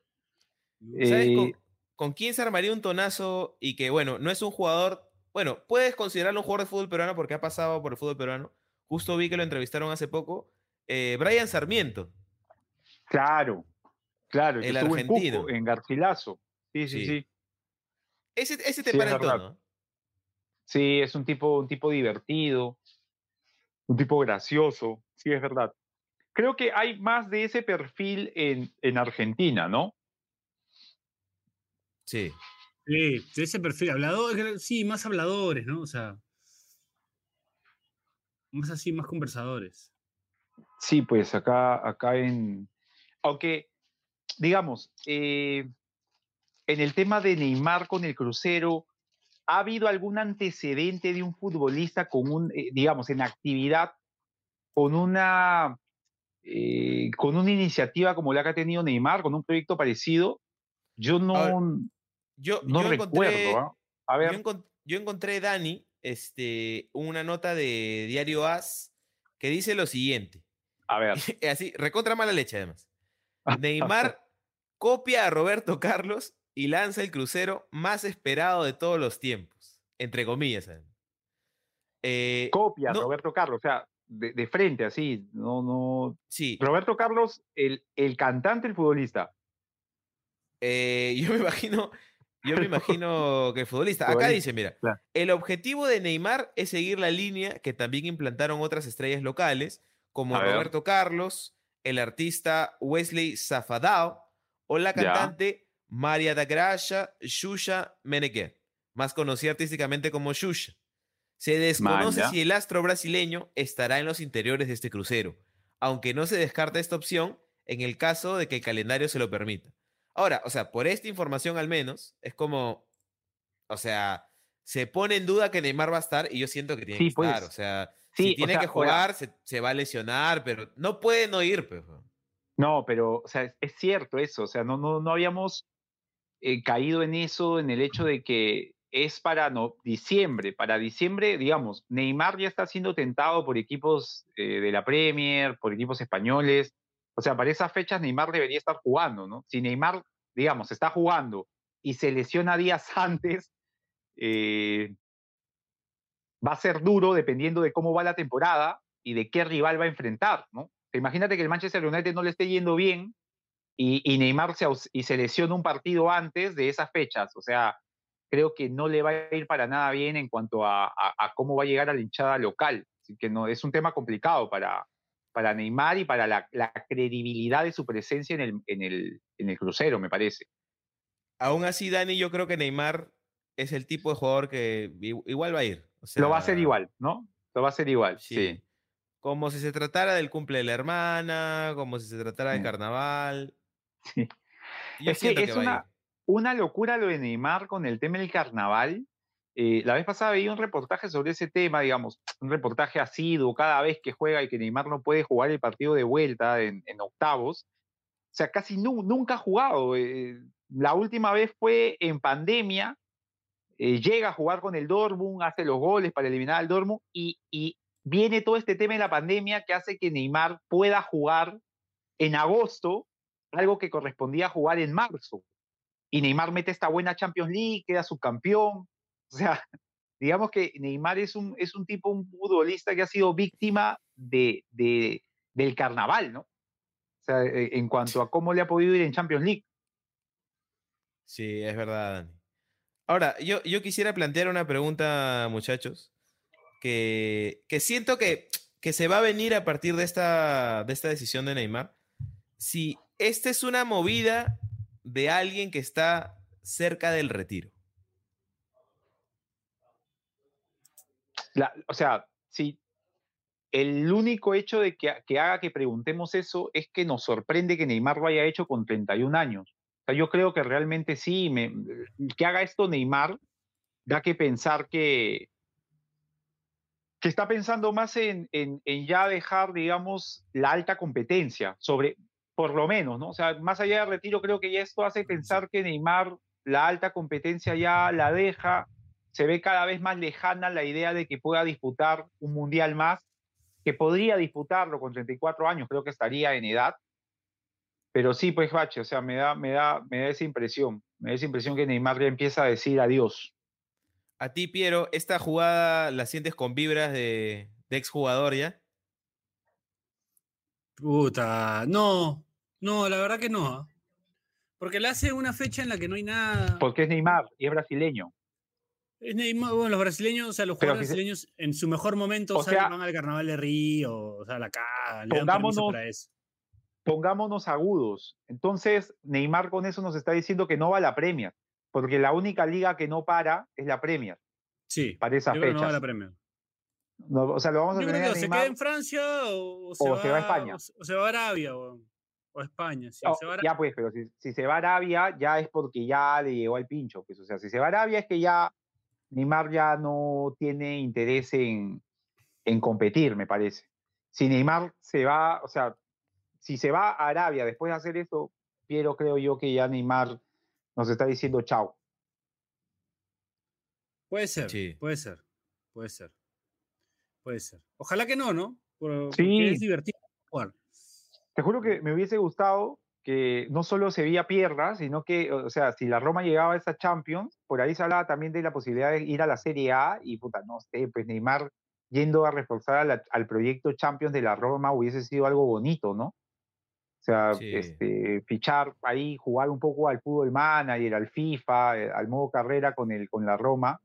¿Sabes Eh, con, con quién se armaría un tonazo y que, bueno, no es un jugador, bueno, puedes considerarlo un jugador de fútbol peruano porque ha pasado por el fútbol peruano. Justo vi que lo entrevistaron hace poco. eh, Brian Sarmiento. Claro, claro, El estuvo en argentino. Cusco, en Garcilaso. Sí, sí, Sí. sí. Ese, ese te Sí, para tono. ¿no? Sí, es un tipo, un tipo divertido, un tipo gracioso, sí, es verdad. Creo que hay más de ese perfil en, en Argentina, ¿no? Sí. Sí, de ese perfil, hablador, sí, más habladores, ¿no? O sea. Más así, más conversadores. Sí, pues acá, acá en... Aunque, digamos, eh, en el tema de Neymar con el crucero, ¿ha habido algún antecedente de un futbolista con un, eh, digamos, en actividad, con una, eh, con una iniciativa como la que ha tenido Neymar, con un proyecto parecido? Yo no, Ahora, Yo, no yo recuerdo. encontré, ¿ah? A yo, ver, yo encontré, Dani, este, una nota de Diario As que dice lo siguiente. a ver. Así, recontra mala leche, además. Neymar copia a Roberto Carlos y lanza el crucero más esperado de todos los tiempos. Entre comillas, además. Eh, Copia, no- Roberto Carlos, o sea, de, de frente, así, no, no. sí, Roberto Carlos, el, el cantante, el futbolista. eh, yo me imagino, yo me imagino que el futbolista. Acá Futbolista, dice, mira, claro. el objetivo de Neymar es seguir la línea que también implantaron otras estrellas locales, como A ver. Roberto Carlos, el artista Wesley Zafadao o la Ya. cantante María da Gracia Xuxa Meneghel, más conocida artísticamente como Xuxa. Se desconoce si el astro brasileño estará en los interiores de este crucero, aunque no se descarta esta opción en el caso de que el calendario se lo permita. Ahora, o sea, por esta información al menos, es como, o sea, se pone en duda que Neymar va a estar y yo siento que tiene Sí, que estar. pues. O sea, Sí, si o tiene sea, que jugar, se, se va a lesionar, pero no puede no ir, pues. No, pero, o sea, es, es cierto eso, o sea, no, no, no habíamos eh, caído en eso, en el hecho de que es para no, diciembre, para diciembre, digamos, Neymar ya está siendo tentado por equipos eh, de la Premier, por equipos españoles, o sea, para esas fechas Neymar debería estar jugando, ¿no? Si Neymar, digamos, está jugando y se lesiona días antes, eh, va a ser duro dependiendo de cómo va la temporada y de qué rival va a enfrentar, ¿no? Imagínate que el Manchester United no le esté yendo bien y, Neymar se, y se lesiona un partido antes de esas fechas. O sea, creo que no le va a ir para nada bien en cuanto a, a- a cómo va a llegar a la hinchada local. Así que no, es un tema complicado para, para Neymar y para la, la credibilidad de su presencia en el, en, el, en el crucero, me parece. Aún así, Dani, yo creo que Neymar es el tipo de jugador que igual va a ir. O sea, Lo va a hacer igual, ¿no? Lo va a hacer igual, sí. Sí. Como si se tratara del cumple de la hermana, como si se tratara del Sí. carnaval. Sí. Yo Es que es una-. Una locura lo de Neymar con el tema del carnaval. Eh, la vez pasada veía un reportaje sobre ese tema, digamos, un reportaje asiduo cada vez que juega y que Neymar no puede jugar el partido de vuelta en, octavos. O sea, casi nu- nunca ha jugado. eh, la última vez fue en pandemia. eh, llega a jugar con el Dortmund, hace los goles para eliminar al Dortmund y, y viene todo este tema de la pandemia que hace que Neymar pueda jugar en agosto, algo que correspondía jugar en marzo y Neymar mete esta buena Champions League, queda subcampeón. O sea, digamos que Neymar es un, es un tipo, un futbolista que ha sido víctima de, de- del carnaval, ¿no? O sea, eh, en cuanto a cómo le ha podido ir en Champions League. Sí, es verdad, Dani. Ahora, yo, yo quisiera plantear una pregunta, muchachos, que, que siento que, que se va a venir a partir de esta, de esta decisión de Neymar. Si esta es una movida de alguien que está cerca del retiro. La- o sea, si el único hecho de que, que haga que preguntemos eso es que nos sorprende que Neymar lo haya hecho con 31 años. O sea, yo creo que realmente sí, me- que haga esto Neymar da que pensar que, que está pensando más en, en- en ya dejar, digamos, la alta competencia, sobre, por lo menos, ¿no? O sea, más allá del retiro, creo que ya esto hace pensar que Neymar la alta competencia ya la deja, se ve cada vez más lejana la idea de que pueda disputar un mundial más, que podría disputarlo con 34 años, creo que estaría en edad. Pero sí, pues, Bache, o sea, me da, me da, me da esa impresión, me da esa impresión que Neymar ya empieza a decir adiós. A ti, Piero, ¿esta jugada la sientes con vibras de, de exjugador ya? Puta, no, no, la verdad que no. ¿ah? Porque le hace una fecha en la que no hay nada. Porque es Neymar y es brasileño. Bueno, los brasileños, o sea, los jugadores si se- brasileños en su mejor momento O salen, sea, van al carnaval de Río, o sea, la cagan, le pongámonos- para eso. pongámonos agudos. Entonces, Neymar con eso nos está diciendo que no va a la Premier, porque la única liga que no para es la Premier Sí, para esas que no va a fechas. la Premier. No, o sea, lo vamos a tener que a o se queda en Francia o, o se, o va, se va a España. O se, va a Arabia o, España. Oh, se va a Ara- ya pues, pero si, si se va a Arabia, ya es porque ya le llegó al pincho. Pues, o sea, si se va a Arabia es que ya Neymar ya no tiene interés en, en competir, me parece. Si Neymar se va, o sea, si se va a Arabia después de hacer esto, Piero, creo yo que ya Neymar nos está diciendo chao. Puede ser, Sí. puede ser, puede ser. Puede ser. Ojalá que no, ¿no? Por- Sí. Porque es divertido jugar. Te juro que me hubiese gustado que no solo Sevilla pierda, sino que, o sea, si la Roma llegaba a esa Champions, por ahí se hablaba también de la posibilidad de ir a la Serie A y, puta, no sé, pues Neymar yendo a reforzar a la- al proyecto Champions de la Roma hubiese sido algo bonito, ¿no? O sea, Sí. este, fichar ahí, jugar un poco al fútbol manager, al FIFA, eh, al modo carrera con, el, con la Roma,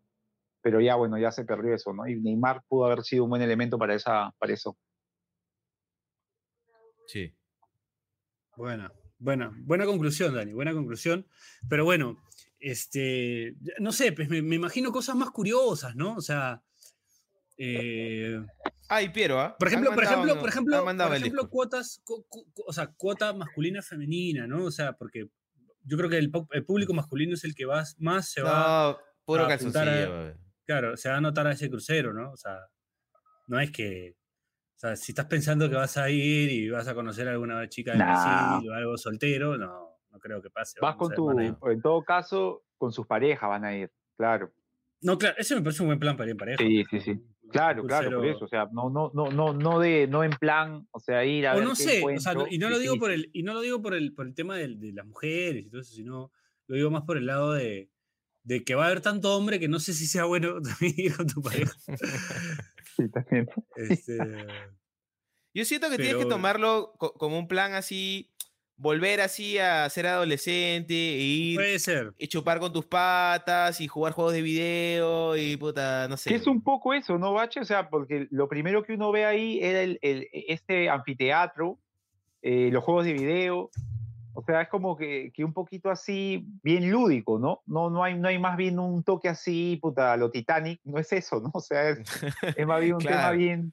pero ya, bueno, ya se perdió eso, ¿no? Y Neymar pudo haber sido un buen elemento para, esa, para eso. Sí. Buena, buena, buena conclusión, Dani, buena conclusión. Pero bueno, este, no sé, pues me, me imagino cosas más curiosas, ¿no? O sea, eh, Ay, Piero, ¿ah? por ejemplo, por ejemplo, por ejemplo, por ejemplo, cuotas, cu- cu- o sea, cuota masculina femenina, ¿no? O sea, porque yo creo que el, público masculino es el que va, más se va, No, puro a a- claro, se va a notar a ese crucero, ¿no? O sea, no es que, o sea, si estás pensando que vas a ir y vas a conocer a alguna chica de Nah. Brasil o algo soltero, no, no creo que pase. Vas con tu, en todo caso, con sus parejas van a ir, claro. No, claro, ese me parece un buen plan para ir en pareja. Sí, sí, sí. Claro, claro, por eso, o sea, no, no, no, no, no de, no en plan, o sea, ir a O ver no qué sé, o sea, no- y no lo digo por el, y no lo digo por el, por el tema de, las mujeres y todo eso, sino lo digo más por el lado de, de que va a haber tanto hombre que no sé si sea bueno también ir con tu pareja. Sí, también. Este, Yo siento que tienes que Pero- tomarlo co- como un plan así, volver así a ser adolescente e ir Puede ser. y chupar con tus patas y jugar juegos de video y puta, no sé. Que es un poco eso, ¿no, Bache? O sea, porque lo primero que uno ve ahí era el, el- este anfiteatro, eh, los juegos de video. O sea, es como que, que un poquito así, bien lúdico, ¿no? No, no, hay, no hay más bien un toque así, puta, lo Titanic, no es eso, ¿no? O sea, es, es más bien un tema bien,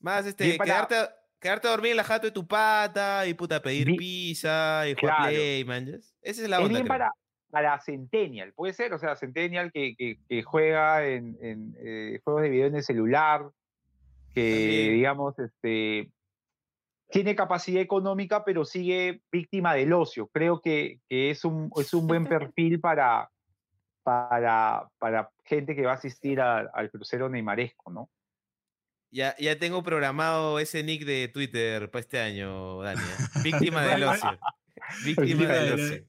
Más este, Bien para- quedarte, quedarte a dormir en la jato de tu pata y puta, pedir Bien- pizza y jugar Claro. play, man. Esa es la es onda. bien creo. para, para Centennial, puede ser, o sea, Centennial que, que, que juega en, en, eh, juegos de video en el celular, que También. digamos, este, tiene capacidad económica, pero sigue víctima del ocio. Creo que, que es, un, es un buen perfil para, para, para gente que va a asistir a- al crucero neymaresco, ¿no? Ya, ya tengo programado ese nick de Twitter para este año, Dani. ¿eh? Víctima del ocio. Víctima del ocio.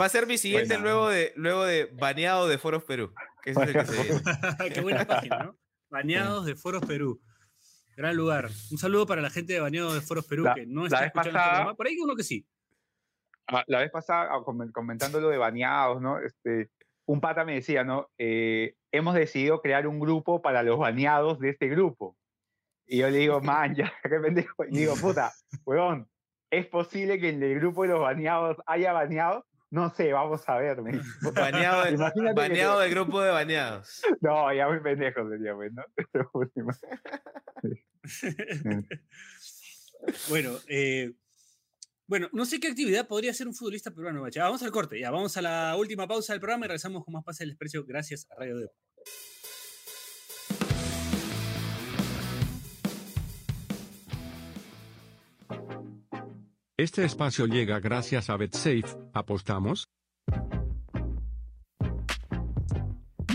Va a ser mi siguiente luego de, luego de baneado de Foros Perú. Que ese es el que se viene. Qué buena página, ¿no? Baneados de Foros Perú. Gran lugar. Un saludo para la gente de Baneados de Foros Perú La- que no está escuchando este pasada- programa. Por ahí uno que sí. Ah, La vez pasada, ah, comen- comentando lo de baneados, ¿no? Este, un pata me decía, ¿no? Eh, hemos decidido crear un grupo para los baneados de este grupo. Y yo le digo, man, ya, qué pendejo. Y digo, puta, weón, ¿es posible que en el grupo de los baneados haya baneados? No sé, vamos a ver, me. Baneado, de- baneado del grupo de baneados. No, ya muy pendejo sería, pues, ¿no? Bueno, eh, bueno, no sé qué actividad podría hacer un futbolista peruano, Bache. Ah, vamos al corte, ya vamos a la última pausa del programa y regresamos con más Pase del Desprecio gracias a Radio Dep. Este espacio llega gracias a BetSafe. ¿Apostamos?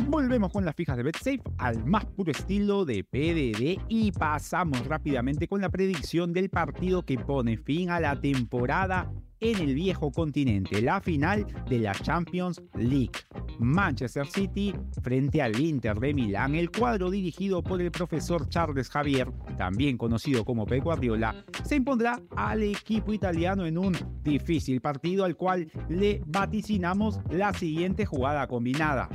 Volvemos con las fijas de BetSafe al más puro estilo de PDD y pasamos rápidamente con la predicción del partido que pone fin a la temporada en el viejo continente, la final de la Champions League. Manchester City frente al Inter de Milán, el cuadro dirigido por el profesor Charles Javier, también conocido como Pep Guardiola, se impondrá al equipo italiano en un difícil partido al cual le vaticinamos la siguiente jugada combinada.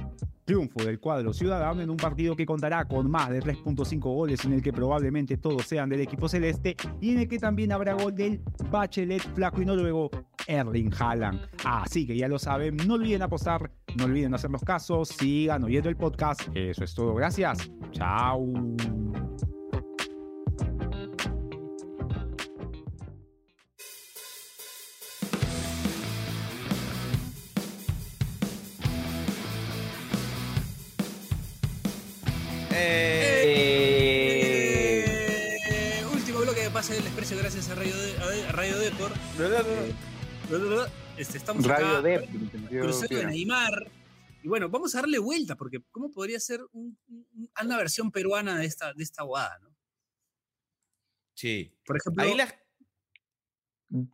Triunfo del cuadro ciudadano en un partido que contará con más de 3.5 goles en el que probablemente todos sean del equipo celeste y en el que también habrá gol del Bachelet flaco y noruego Erling Haaland. Así que ya lo saben, no olviden apostar, no olviden hacer los casos, sigan oyendo el podcast. Eso es todo, gracias. Chao. Eh, Eh, último bloque de Pase del Desprecio gracias a Radio, de, a- Radio Depor. no, no, no. Eh, este, estamos Radio acá, Dep, crucero de. Neymar. Y bueno, vamos a darle vuelta, porque ¿cómo podría ser un- un- una versión peruana de esta, de esta guada? ¿no? Sí. Por ejemplo, Ahí las.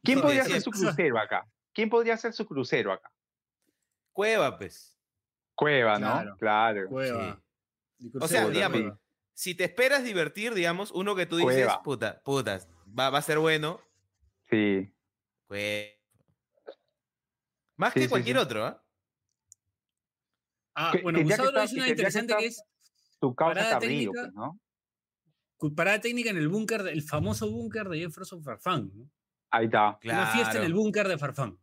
¿Quién podría ser su crucero acá? ¿Quién podría ser su crucero acá? Cueva, pues. Cueva. ¿no? Claro. Cueva. Sí. O sea, digamos, Cueva. Si te esperas divertir, digamos, uno que tú dices, Cueva. puta, puta, va, va a ser bueno. Sí. Cueva. Más Sí, que sí, cualquier sí. otro, ¿ah? Ah, que- bueno, estar- dice una que interesante que es Tu causa Parada Carrillo, técnica. pues, ¿no? parada técnica en el búnker, de- el famoso búnker de Jefferson Farfán. ¿no? Ahí está. Una fiesta en el búnker de Farfán.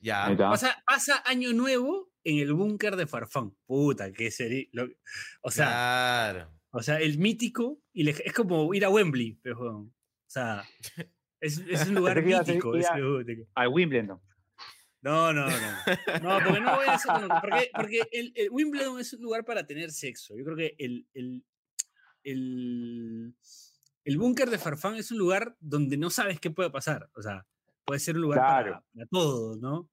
Ya. Ahí está. Pasa, pasa año nuevo en el búnker de Farfán. Puta, que sería. lo- o sea, Claro. o sea, el mítico. Y le- es como ir a Wembley, pero. O sea, es, es un lugar a mítico. mítico. Al Wimbledon. No, no, no. No, porque no voy a hacer. no, Porque, porque el, el Wimbledon es un lugar para tener sexo. Yo creo que el, el, el, el búnker de Farfán es un lugar donde no sabes qué puede pasar. O sea, puede ser un lugar Claro. para, para todo, ¿no?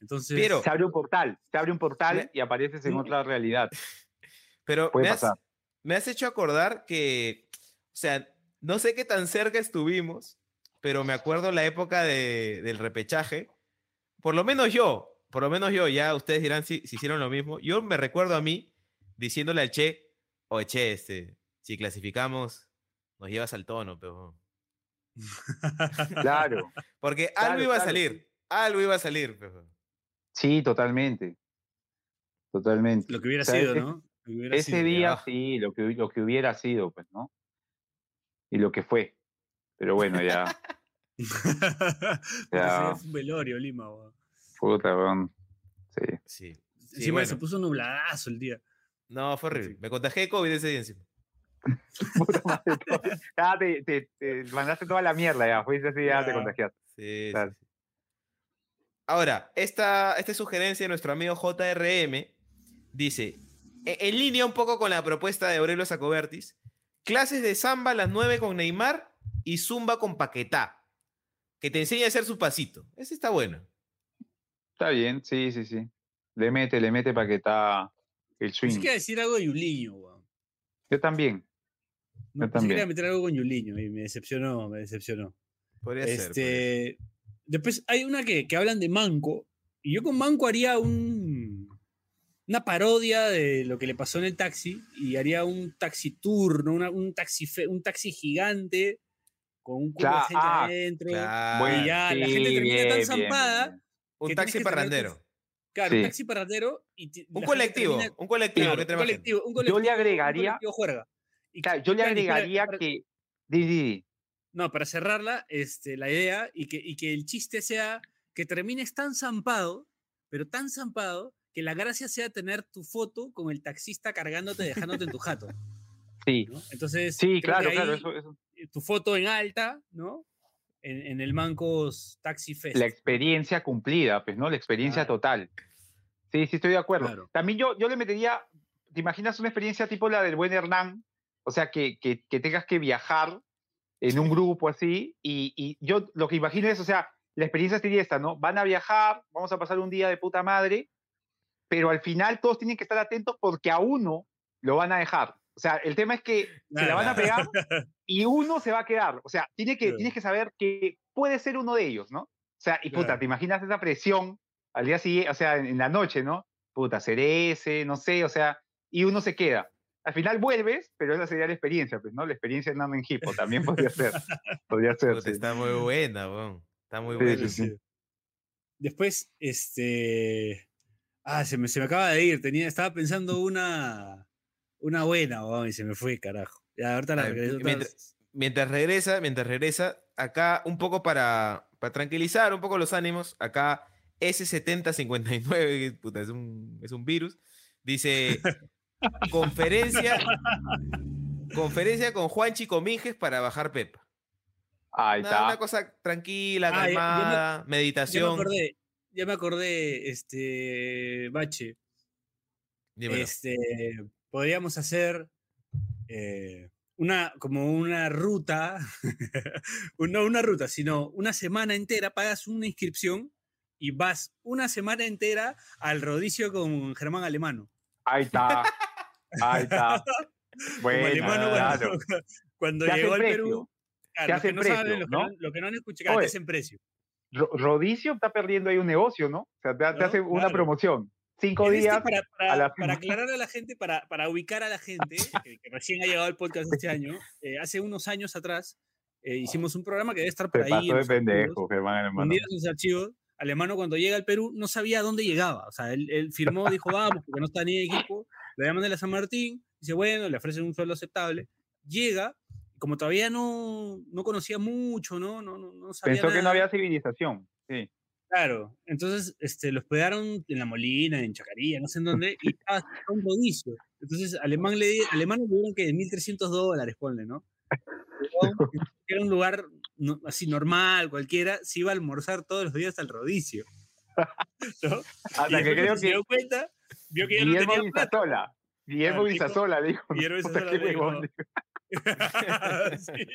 Entonces. Pero- Se abre un portal. Se abre un portal y apareces en otra realidad. Pero me has, me has hecho acordar que, o sea, no sé qué tan cerca estuvimos, pero me acuerdo la época de- del repechaje. Por lo menos yo, por lo menos yo, ya ustedes dirán si, si hicieron lo mismo. Yo me recuerdo a mí diciéndole al Che, oye Che, este, si clasificamos, nos llevas al tono, pero. Claro. Porque Claro, algo iba a claro, salir. Algo iba a salir, pero. Sí, totalmente. Totalmente. Lo que hubiera O sea, sido, es- ¿no? Hubiera Ese sido. día sí, lo que, lo que hubiera sido, pues, ¿no? Y lo que fue. Pero bueno, ya, fue un velorio, Lima, weón. Puta, weón. Sí. Sí. Bueno. se puso nubladazo el día. No, fue horrible. Sí. Me contagié de COVID ese día encima. Puta madre, todo. Ya te, te- te mandaste toda la mierda, ya. Fuiste así, ya te contagiaste. Sí, sí, Claro. sí. Ahora, esta, esta sugerencia de nuestro amigo JRM dice, "E- en línea un poco con la propuesta de Aurelio Sacobertis, clases de samba a las 9 con Neymar y zumba con Paquetá, que te enseña a hacer su pasito. Ese está bueno. Está bien, sí, sí, sí. Le mete, le mete para que está el swing. que iba a decir algo de Yuliño, weón. Yo también. No, Yo también. meter algo con Yuliño y me decepcionó, me decepcionó. Podría ser. podría. Este, después hay una que, que hablan de Manco, y yo con Manco haría un, una parodia de lo que le pasó en el taxi, y haría un taxi tour, ¿no? Una- un, taxi fe- un taxi gigante con un culo de Cla- gente ah, adentro. Claro. y ya la gente termina tan zampada bien. Un taxi parrandero. Claro, Sí. un taxi parrandero y Un colectivo, termina- un colectivo. claro, que un colectivo, un Yo le colectivo- un agregaría- colectivo juerga. Y Claro, yo le agregaría para- que. Di, di, di. No, para cerrarla, este, la idea y que, y que el chiste sea que termines tan zampado, pero tan zampado, que la gracia sea tener tu foto con el taxista cargándote, dejándote en tu jato. Sí, ¿no? Entonces, sí, claro, claro. Eso, eso- eh, tu foto en alta, ¿no? En, en el Mancos Taxi Fest. La experiencia cumplida, pues, ¿no? La experiencia total. Sí, sí, estoy de acuerdo. Claro. También yo, yo le metería, ¿te imaginas una experiencia tipo la del buen Hernán? O sea, que, que, que tengas que viajar en un grupo así, y, y yo lo que imagino es, o sea, la experiencia sería esta, ¿no? Van a viajar, vamos a pasar un día de puta madre, pero al final todos tienen que estar atentos porque a uno lo van a dejar. O sea, el tema es que se la van a pegar y uno se va a quedar. O sea, tiene que, Claro. tienes que saber que puede ser uno de ellos, ¿no? O sea, y puta, Claro. ¿te imaginas esa presión al día siguiente, o sea, en, en la noche, ¿no? Puta, ese, no sé, o sea, y uno se queda. Al final vuelves, pero esa sería la experiencia, pues, ¿no? La experiencia andando en hipo también podría ser. Podría ser, Puta, sí. Está muy buena, weón. Está muy Sí, buena. sí, sí. Después, este. Ah, se me, se me acaba de ir. Tenía, estaba pensando una. Una buena, weón, y se me fue, carajo. Ya, ahorita la Ay, regreso. mientras- Mientras regresa, mientras regresa, acá un poco para, para tranquilizar un poco los ánimos, acá S7059, que, puta, es un, es un virus, dice conferencia, conferencia con Juanchi Cominges para bajar Pepa. Ahí Una, está. una cosa tranquila, Ah, ya- ya me- calmada, Ya me meditación. acordé, ya me acordé, este. Bache. Dímelo. Este. Podríamos hacer. Eh, una, como una ruta, no una ruta, sino una semana entera, pagas una inscripción y vas una semana entera al rodicio con Germán Alemano. Ahí está. Ahí está. Bueno, Alemano claro. cuando, cuando Te llegó al precio. Perú. claro, Te los que hacen no precio, saben, los que ¿no? no, los que no han escuchado, claro, te Oye, hacen precio. Ro- Rodicio está perdiendo ahí un negocio, ¿no? O sea, te, te ¿No? hace una Claro. promoción. Cinco este, días. para, para- para aclarar a la gente, para, para ubicar a la gente, que, que recién ha llegado al podcast este año, eh, hace unos años atrás eh, hicimos un programa que debe estar por Se ahí. pasó de pendejo, Germán, hermano. sus archivos. Alemano cuando llega al Perú no sabía dónde llegaba. O sea, él, él firmó, dijo, vamos, porque no está ni en equipo. Le llaman de la San Martín, dice, bueno, le ofrecen un sueldo aceptable. Llega, como todavía no, no conocía mucho, ¿no, no, no, no sabía Pensó que no nada, había civilización. Sí. Claro, entonces este, lo hospedaron en La Molina, en Chacarilla, no sé en dónde, y estaba un rodicio. Entonces, alemán le, di- alemán le dieron que 1.300 dólares, ponle, ¿no? Era un lugar no- así normal, cualquiera, se iba a almorzar todos los días al rodicio. ¿no? Hasta que creo cuando se que dio cuenta, vio que ya no Guillermo tenía plata. Bizasola. Guillermo Bizasola dijo. Guillermo "Puta, Bizasola dijo, huevón", dijo. Sí.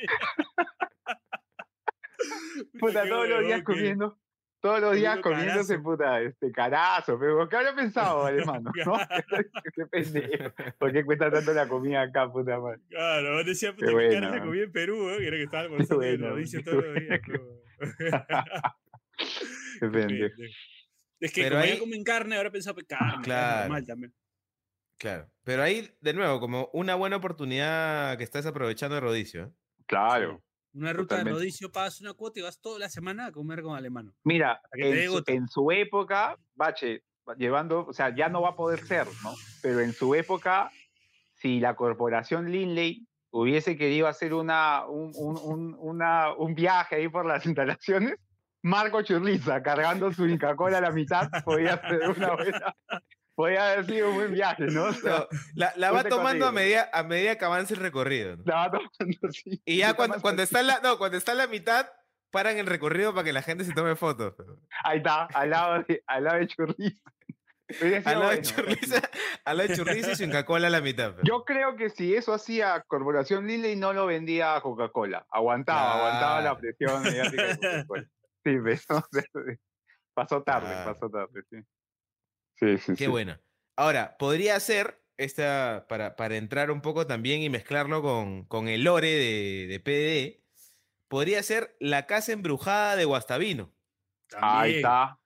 Puta, todos los días que- comiendo. Todos los días Comiendo comiéndose, carazo. puta, este carazo. Pero, ¿qué habría pensado, alemán? ¿no? qué pendejo. ¿Por qué cuesta tanto la comida acá, puta madre? Claro, decía, puta, Qué qué buena, cara se ¿no? comía en Perú, ¿eh? que era que estaba almorzando rodicio qué todos los días. Qué pendejo. Es que Pero como ahí- ya comen carne, ahora pensaba que carne, Claro. normal también. Claro. Pero ahí, de nuevo, como una buena oportunidad que estás aprovechando de Rodicio. ¿eh? Claro. Una ruta Totalmente. de rodicio, pagas una cuota y vas toda la semana a comer con alemano. Mira, en su, gota. en su época, Bache, llevando, o sea, ya no va a poder ser, ¿no? Pero en su época, si la corporación Linley hubiese querido hacer una, un, un, un- una- un viaje ahí por las instalaciones, Marco Churriza cargando su Inca Cola a la mitad podía ser una buena, podía haber sido un buen viaje, ¿no? O sea, No, la, la va tomando a medida, a medida que avance el recorrido. ¿no? la va tomando así. Y ya cuando, cuando está en la, no, cuando está en la mitad, paran el recorrido para que la gente se tome fotos. Ahí está, al lado de, al lado de Churriza. Al lado de. Churriza, al lado de Churriza y su Inca Kola a la mitad. pero. Yo creo que si eso hacía Corporación Lindley no lo vendía a Coca-Cola. Aguantaba, aguantaba la presión mediática de Coca-Cola. Sí, pero pasó tarde, Claro. pasó tarde, sí. Sí, sí, Qué sí. buena. Ahora, podría ser, esta, para, para entrar un poco también y mezclarlo con, con el lore de, de PDD, podría ser la casa embrujada de Guastavino. Ahí está.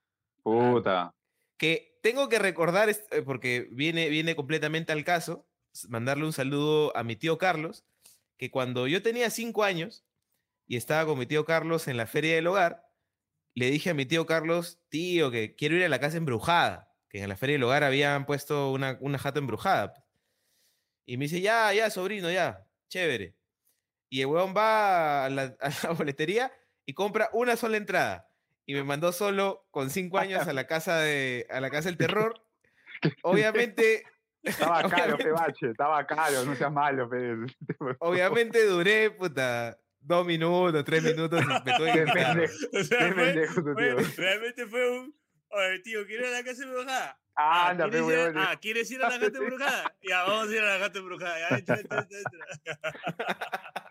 Puta. Que tengo que recordar, eh, porque viene, viene completamente al caso, mandarle un saludo a mi tío Carlos, que cuando yo tenía cinco años y estaba con mi tío Carlos en la feria del hogar, le dije a mi tío Carlos, tío, que quiero ir a la casa embrujada, que en la feria del hogar habían puesto una, una jata embrujada. pues. Y me dice, ya, ya, sobrino, ya, chévere. Y el huevón va a la, a la boletería y compra una sola entrada. Y me mandó solo con cinco años a la casa de a la casa del terror. Obviamente, Estaba caro. Pebache, estaba caro, no seas malo, pe. obviamente duré puta dos minutos, tres minutos me tuve que O sea, qué fue- pendejo tu fue- tío. realmente fue un. Oye, tío, ¿quieres ir a la casa embrujada? Anda, pe, ¿quieres, ir, ah, ¿quieres ir a la casa embrujada? Ya, vamos a ir a la casa embrujada. Ya, entra, entra, entra,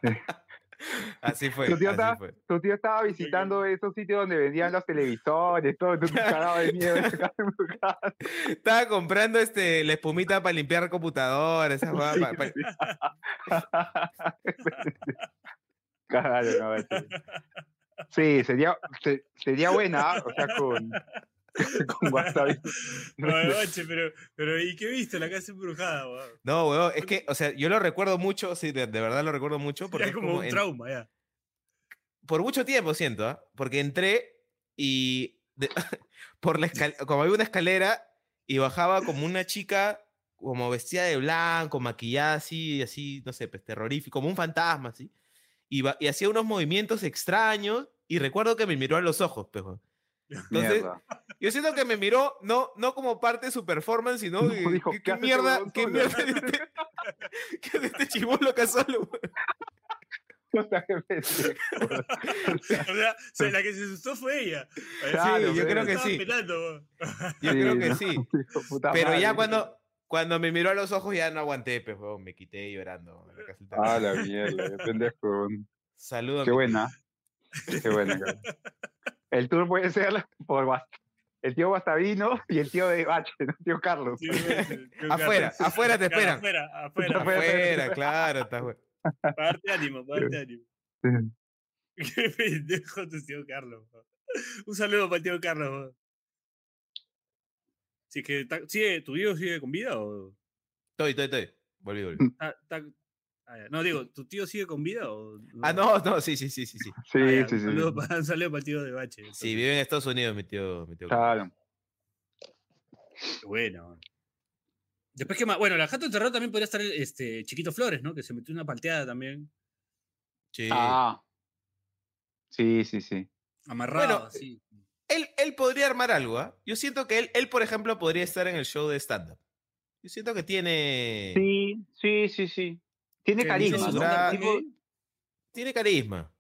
entra. Así fue. Tu tío así está- fue. Tu tío estaba visitando esos sitios donde vendían los televisores, todo, tú de miedo. Estaba comprando este, la espumita para limpiar computadoras. Esas Sí, pa- pa- Claro, no, Bache. Sí, sería, se- sería buena, ¿ah? o sea, con, con wasabi. Oye, bache, pero, pero ¿y qué viste? La casa embrujada, weón. No, huevón, es que, o sea, yo lo recuerdo mucho, sí, de, de verdad lo recuerdo mucho. Porque Es como como un en- trauma, ya. por mucho tiempo siento, ¿ah? porque entré y de- por la como había una escalera y bajaba como una chica como vestida de blanco, maquillada así, así, no sé, pues terrorífico, como un fantasma así, y, y hacía unos movimientos extraños y recuerdo que me miró a los ojos, pues, weón. Entonces, Mierda. yo siento que me miró no, no como parte de su performance, sino No, que- dijo, que- ¿qué mierda, qué solo? mierda es este, qué es este chibolo casolo, weón. Puta, qué pendejo. O sea, o sea, la que se asustó fue ella. Claro, Sí, yo creo que sí. pelando, weón. Yo Sí, creo que no, sí. dijo, puta Pero ya cuando, cuando me miró a los ojos ya no aguanté, pues, huevón, me quité llorando. la. Ah, la mierda, qué pendejo. Buena. Qué buena. cabrón. El tour puede ser por el tío Bastavino y el tío de Bache, ¿no? tío Carlos. Sí, weón, sí, Afuera, afuera te esperan. Afuera, afuera. Afuera. Afuera, claro, está bueno. Para darte ánimo, para darte ánimo. Qué pendejo tu tío Carlos. Un saludo para el tío Carlos. Si es que sigue, ¿tu tío sigue con vida o.? Estoy, estoy, estoy. Volví, volví. ah. No, digo, ¿tu tío sigue con vida o.? Ah, no, no, sí, sí, sí, sí. Sí, Sí, Ah, sí, sí. saludo para, un saludo para el tío de Bache. sí entonces. vive en Estados Unidos mi tío. Mi tío Claro. Qué Bueno. Después que más. Bueno, la Jato de Terror también podría estar el, este, Chiquito Flores, ¿no? Que se metió una palteada también. Sí. Ah. Sí, sí, sí. Amarrado, Bueno, así. Él, él podría armar algo, ¿ah? Yo siento que él, él, por ejemplo, podría estar en el show de stand-up. Yo siento que tiene. Sí, sí, sí, sí. Tiene Que carisma, ¿no? Tipo- Tiene carisma.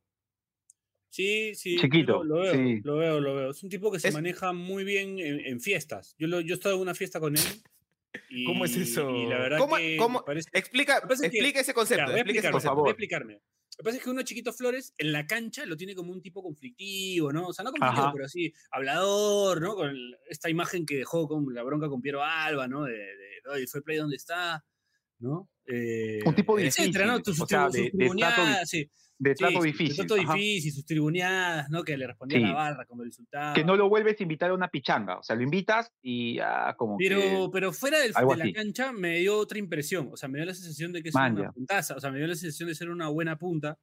Sí, sí. Chiquito, Lo, lo veo, sí. lo veo, lo veo. Es un tipo que se Es- maneja muy bien en, en fiestas. Yo, lo, yo he estado en una fiesta con él. Y, ¿Cómo es eso? Y la verdad ¿Cómo- que cómo- parece- Explica, que explica ese concepto. Ya, voy a explica ese explicarme, concepto. voy a explicarme. Lo que pasa es que uno Chiquito Flores en la cancha lo tiene como un tipo conflictivo, ¿no? O sea, no conflictivo, Ajá. pero así, hablador, ¿no? Con esta imagen que dejó con la bronca con Piero Alba, ¿no? De, de, "Oye, fue play donde está, ¿no? Eh, Un tipo etcétera, ¿no? difícil, Sus, o sea, tribu- sus de- de trato tribuneadas, sí, De sí, trato sí, difícil. De trato ajá. difícil, sus tribuneadas, ¿no? Que le respondía a la barra como le insultaba. Que no lo vuelves a invitar a una pichanga. O sea, lo invitas y ah, como Pero, que... pero fuera del, de la así. cancha me dio otra impresión. O sea, me dio la sensación de que es una puntaza. O sea, me dio la sensación de ser una buena punta.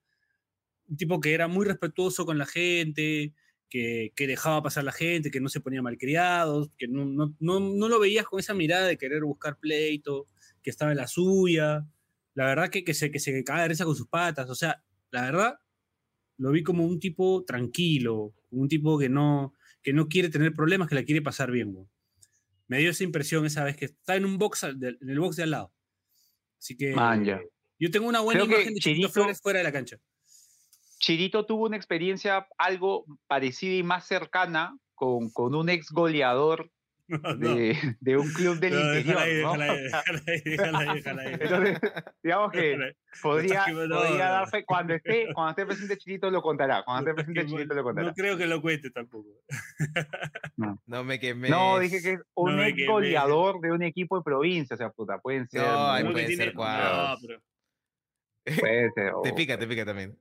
un tipo que era muy respetuoso con la gente, que, que dejaba pasar la gente, que no se ponía malcriado, que no, no, no, no lo veías con esa mirada de querer buscar pleito, que estaba en la suya. La verdad que, que, se, que se caga de risa con sus patas. O sea, la verdad, lo vi como un tipo tranquilo, un tipo que no, que no quiere tener problemas, que la quiere pasar bien. Me dio esa impresión esa vez que está en un box, en el box de al lado. Así que Man, ya. yo tengo una buena Creo imagen de Chirito- Flores fuera de la cancha. Chirito tuvo una experiencia algo parecida y más cercana con, con un ex goleador No, no. de, de un club del No, interior. déjala ahí, ¿no? déjala ahí, déjala ahí. Entonces, digamos que podría, podría no. dar fe- cuando esté, cuando esté presente Chirito lo contará. Cuando esté presente Que, Chirito lo contará. No creo que lo cuente tampoco. No me quemé. No, dije que es un ex goleador de un equipo de provincia, o sea, puta, pueden ser. No, ahí puede ser cuadros. Pero puede ser, Te o- pica, te pica también.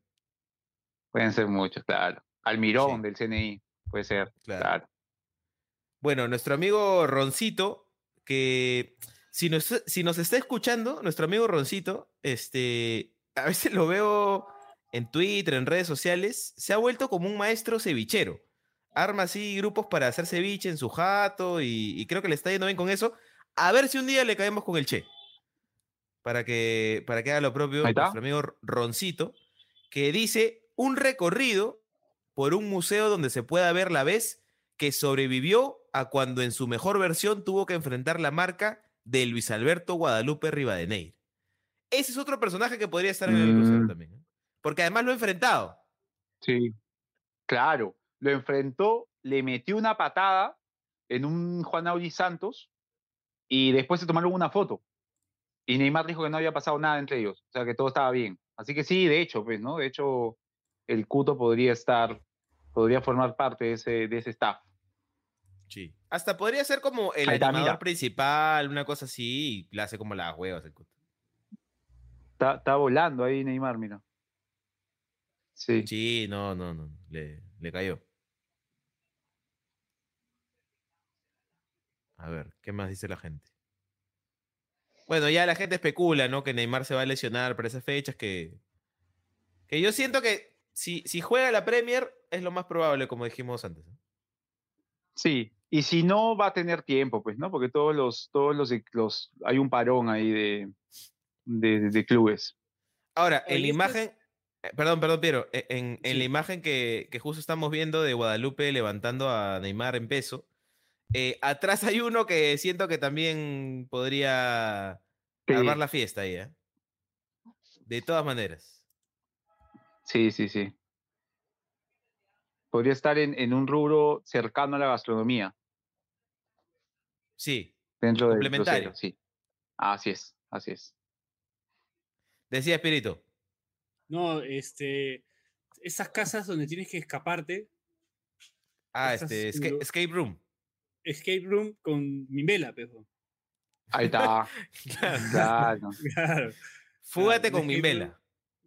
Pueden ser muchos, claro. Almirón Sí. del CNI, puede ser, Claro. claro. Bueno, nuestro amigo Roncito, que si nos, si nos está escuchando, nuestro amigo Roncito, este, a veces lo veo en Twitter, en redes sociales, se ha vuelto como un maestro cevichero. Arma así grupos para hacer ceviche en su jato y, y creo que le está yendo bien con eso. A ver si un día le caemos con el Che. Para que, para que haga lo propio nuestro amigo Roncito, que dice un recorrido por un museo donde se pueda ver la vez que sobrevivió a cuando en su mejor versión tuvo que enfrentar la marca de Luis Alberto Guadalupe Rivadeneira. Ese es otro personaje que podría estar en el crucero Mm. también. ¿eh? Porque además lo ha enfrentado. Sí, claro. Lo enfrentó, le metió una patada en un Juan Audi Santos y después se tomaron una foto. Y Neymar dijo que no había pasado nada entre ellos, o sea que todo estaba bien. Así que sí, de hecho, pues, ¿no? De hecho, el Cuto podría estar, podría formar parte de ese, de ese staff. Sí. Hasta podría ser como el está, animador mira. principal, una cosa así, y le hace como las huevas. el cuto. Está, está volando ahí Neymar, mira. Sí. Sí, no, no, no. Le, le cayó. A ver, ¿qué más dice la gente? Bueno, ya la gente especula, ¿no? Que Neymar se va a lesionar para esas fechas, que, que yo siento que si, si juega la Premier es lo más probable, como dijimos antes. ¿no? Sí, y si no va a tener tiempo, pues, ¿no? Porque todos los, todos los, los hay un parón ahí de, de, de clubes. Ahora, en la esto es- imagen, eh, perdón, perdón, Piero, e- en, en la imagen que, que justo estamos viendo de Guadalupe levantando a Neymar en peso, eh, atrás hay uno que siento que también podría Sí. armar la fiesta ahí, ¿eh? De todas maneras. Sí, sí, sí. Podría estar en, en un rubro cercano a la gastronomía, Sí, dentro del Complementario. sí. Así es, así es. decía Espíritu. no, este, esas casas donde tienes que escaparte, Ah, Esas este, Escape Room. escape room con mi vela, pejo. Ahí está, claro. Claro. Fúgate con mi vela.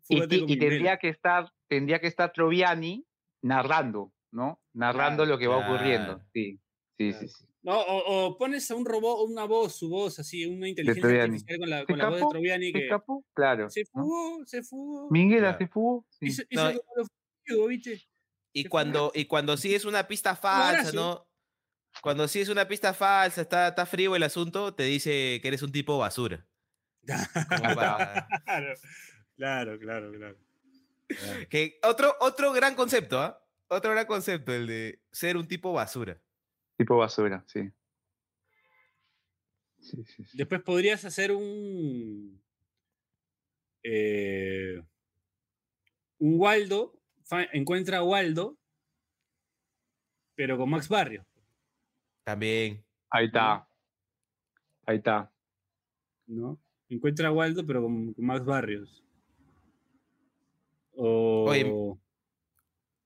Y, y tendría que estar, tendría que estar Troviani narrando, ¿no? Narrando lo que va ocurriendo. Sí, sí, sí, sí. No, o, o pones a un robot, una voz, su voz, así, una inteligencia artificial con la, ¿Se con la voz de escapó? Troviani ¿Se que escapó? Claro. se ¿no? fugó, se fugó. Minguela Claro. se fugó. sí. Hizo, No, hizo como lo ¿viste? Y cuando, y cuando sí es una pista falsa. ¿no? Cuando sí es una pista falsa, está, está frío el asunto, te dice que eres un tipo basura. Claro, claro, claro, claro. Que otro, otro gran concepto, ¿ah? Otro gran concepto, el de ser un tipo basura. Tipo basura, sí. Sí, sí, sí. Después podrías hacer un. eh, un Waldo. encuentra a Waldo, pero con Max Barrio. También. Ahí está. Ahí está. ¿no? Encuentra a Waldo, pero con, con Max Barrios. O. Oye,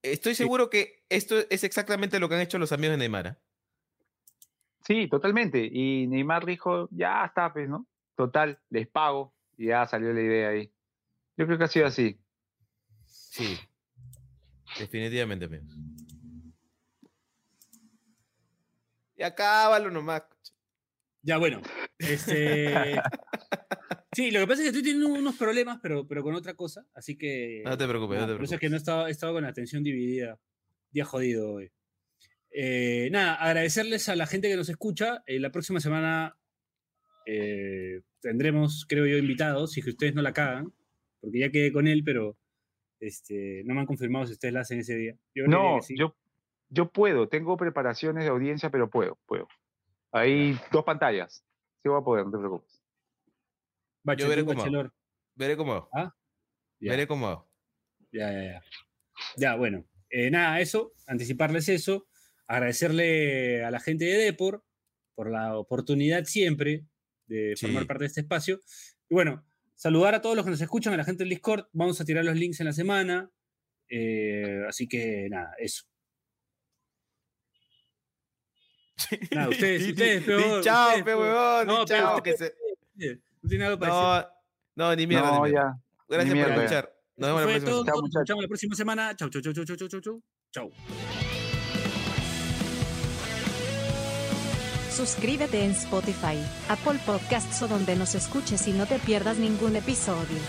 Estoy seguro que esto es exactamente lo que han hecho los amigos de Neymar. ¿ah? Sí, totalmente. Y Neymar dijo, ya está, pues, ¿no? Total, les pago. Y ya salió la idea ahí. Yo creo que ha sido así. Sí. Definitivamente, amigos. Y acábalo nomás. Ya, bueno. Este. Sí, lo que pasa es que estoy teniendo unos problemas, pero, pero con otra cosa, así que... No te preocupes, no te Por eso es que preocupes. no he estado, he estado con la atención dividida. Día jodido hoy. Eh, nada, agradecerles a la gente que nos escucha. Eh, la próxima semana eh, tendremos, creo yo, invitados, si es que ustedes no la cagan, porque ya quedé con él, pero este, no me han confirmado si ustedes la hacen ese día. Yo No, sí. yo, yo puedo, tengo preparaciones de audiencia, pero puedo, puedo. Hay dos pantallas. Sí voy a poder, no te preocupes. Yo veré cómo. Bachelor. Veré cómo. ¿Ah? Ya. Veré cómo. Ya, ya, ya. Ya, bueno. Eh, nada, eso, anticiparles eso. Agradecerle a la gente de Depor por la oportunidad siempre de Sí. formar parte de este espacio. Y bueno, saludar a todos los que nos escuchan, a la gente del Discord. Vamos a tirar los links en la semana. Eh, así que nada, eso. Nada, ustedes, ustedes, di- pe, di huevón, Chao, ustedes, pe huevón. No, chao, que se- No tiene decir. No, no, ni mierda. No, ni mierda. ya. Gracias ni por mierda. escuchar. Nos vemos la próxima todo. semana. Chao, Nos la próxima semana. Chau, chau, chau, chau, chau, chau, chau. Chau. Suscríbete en Spotify, Apple Podcasts o donde nos escuches y no te pierdas ningún episodio.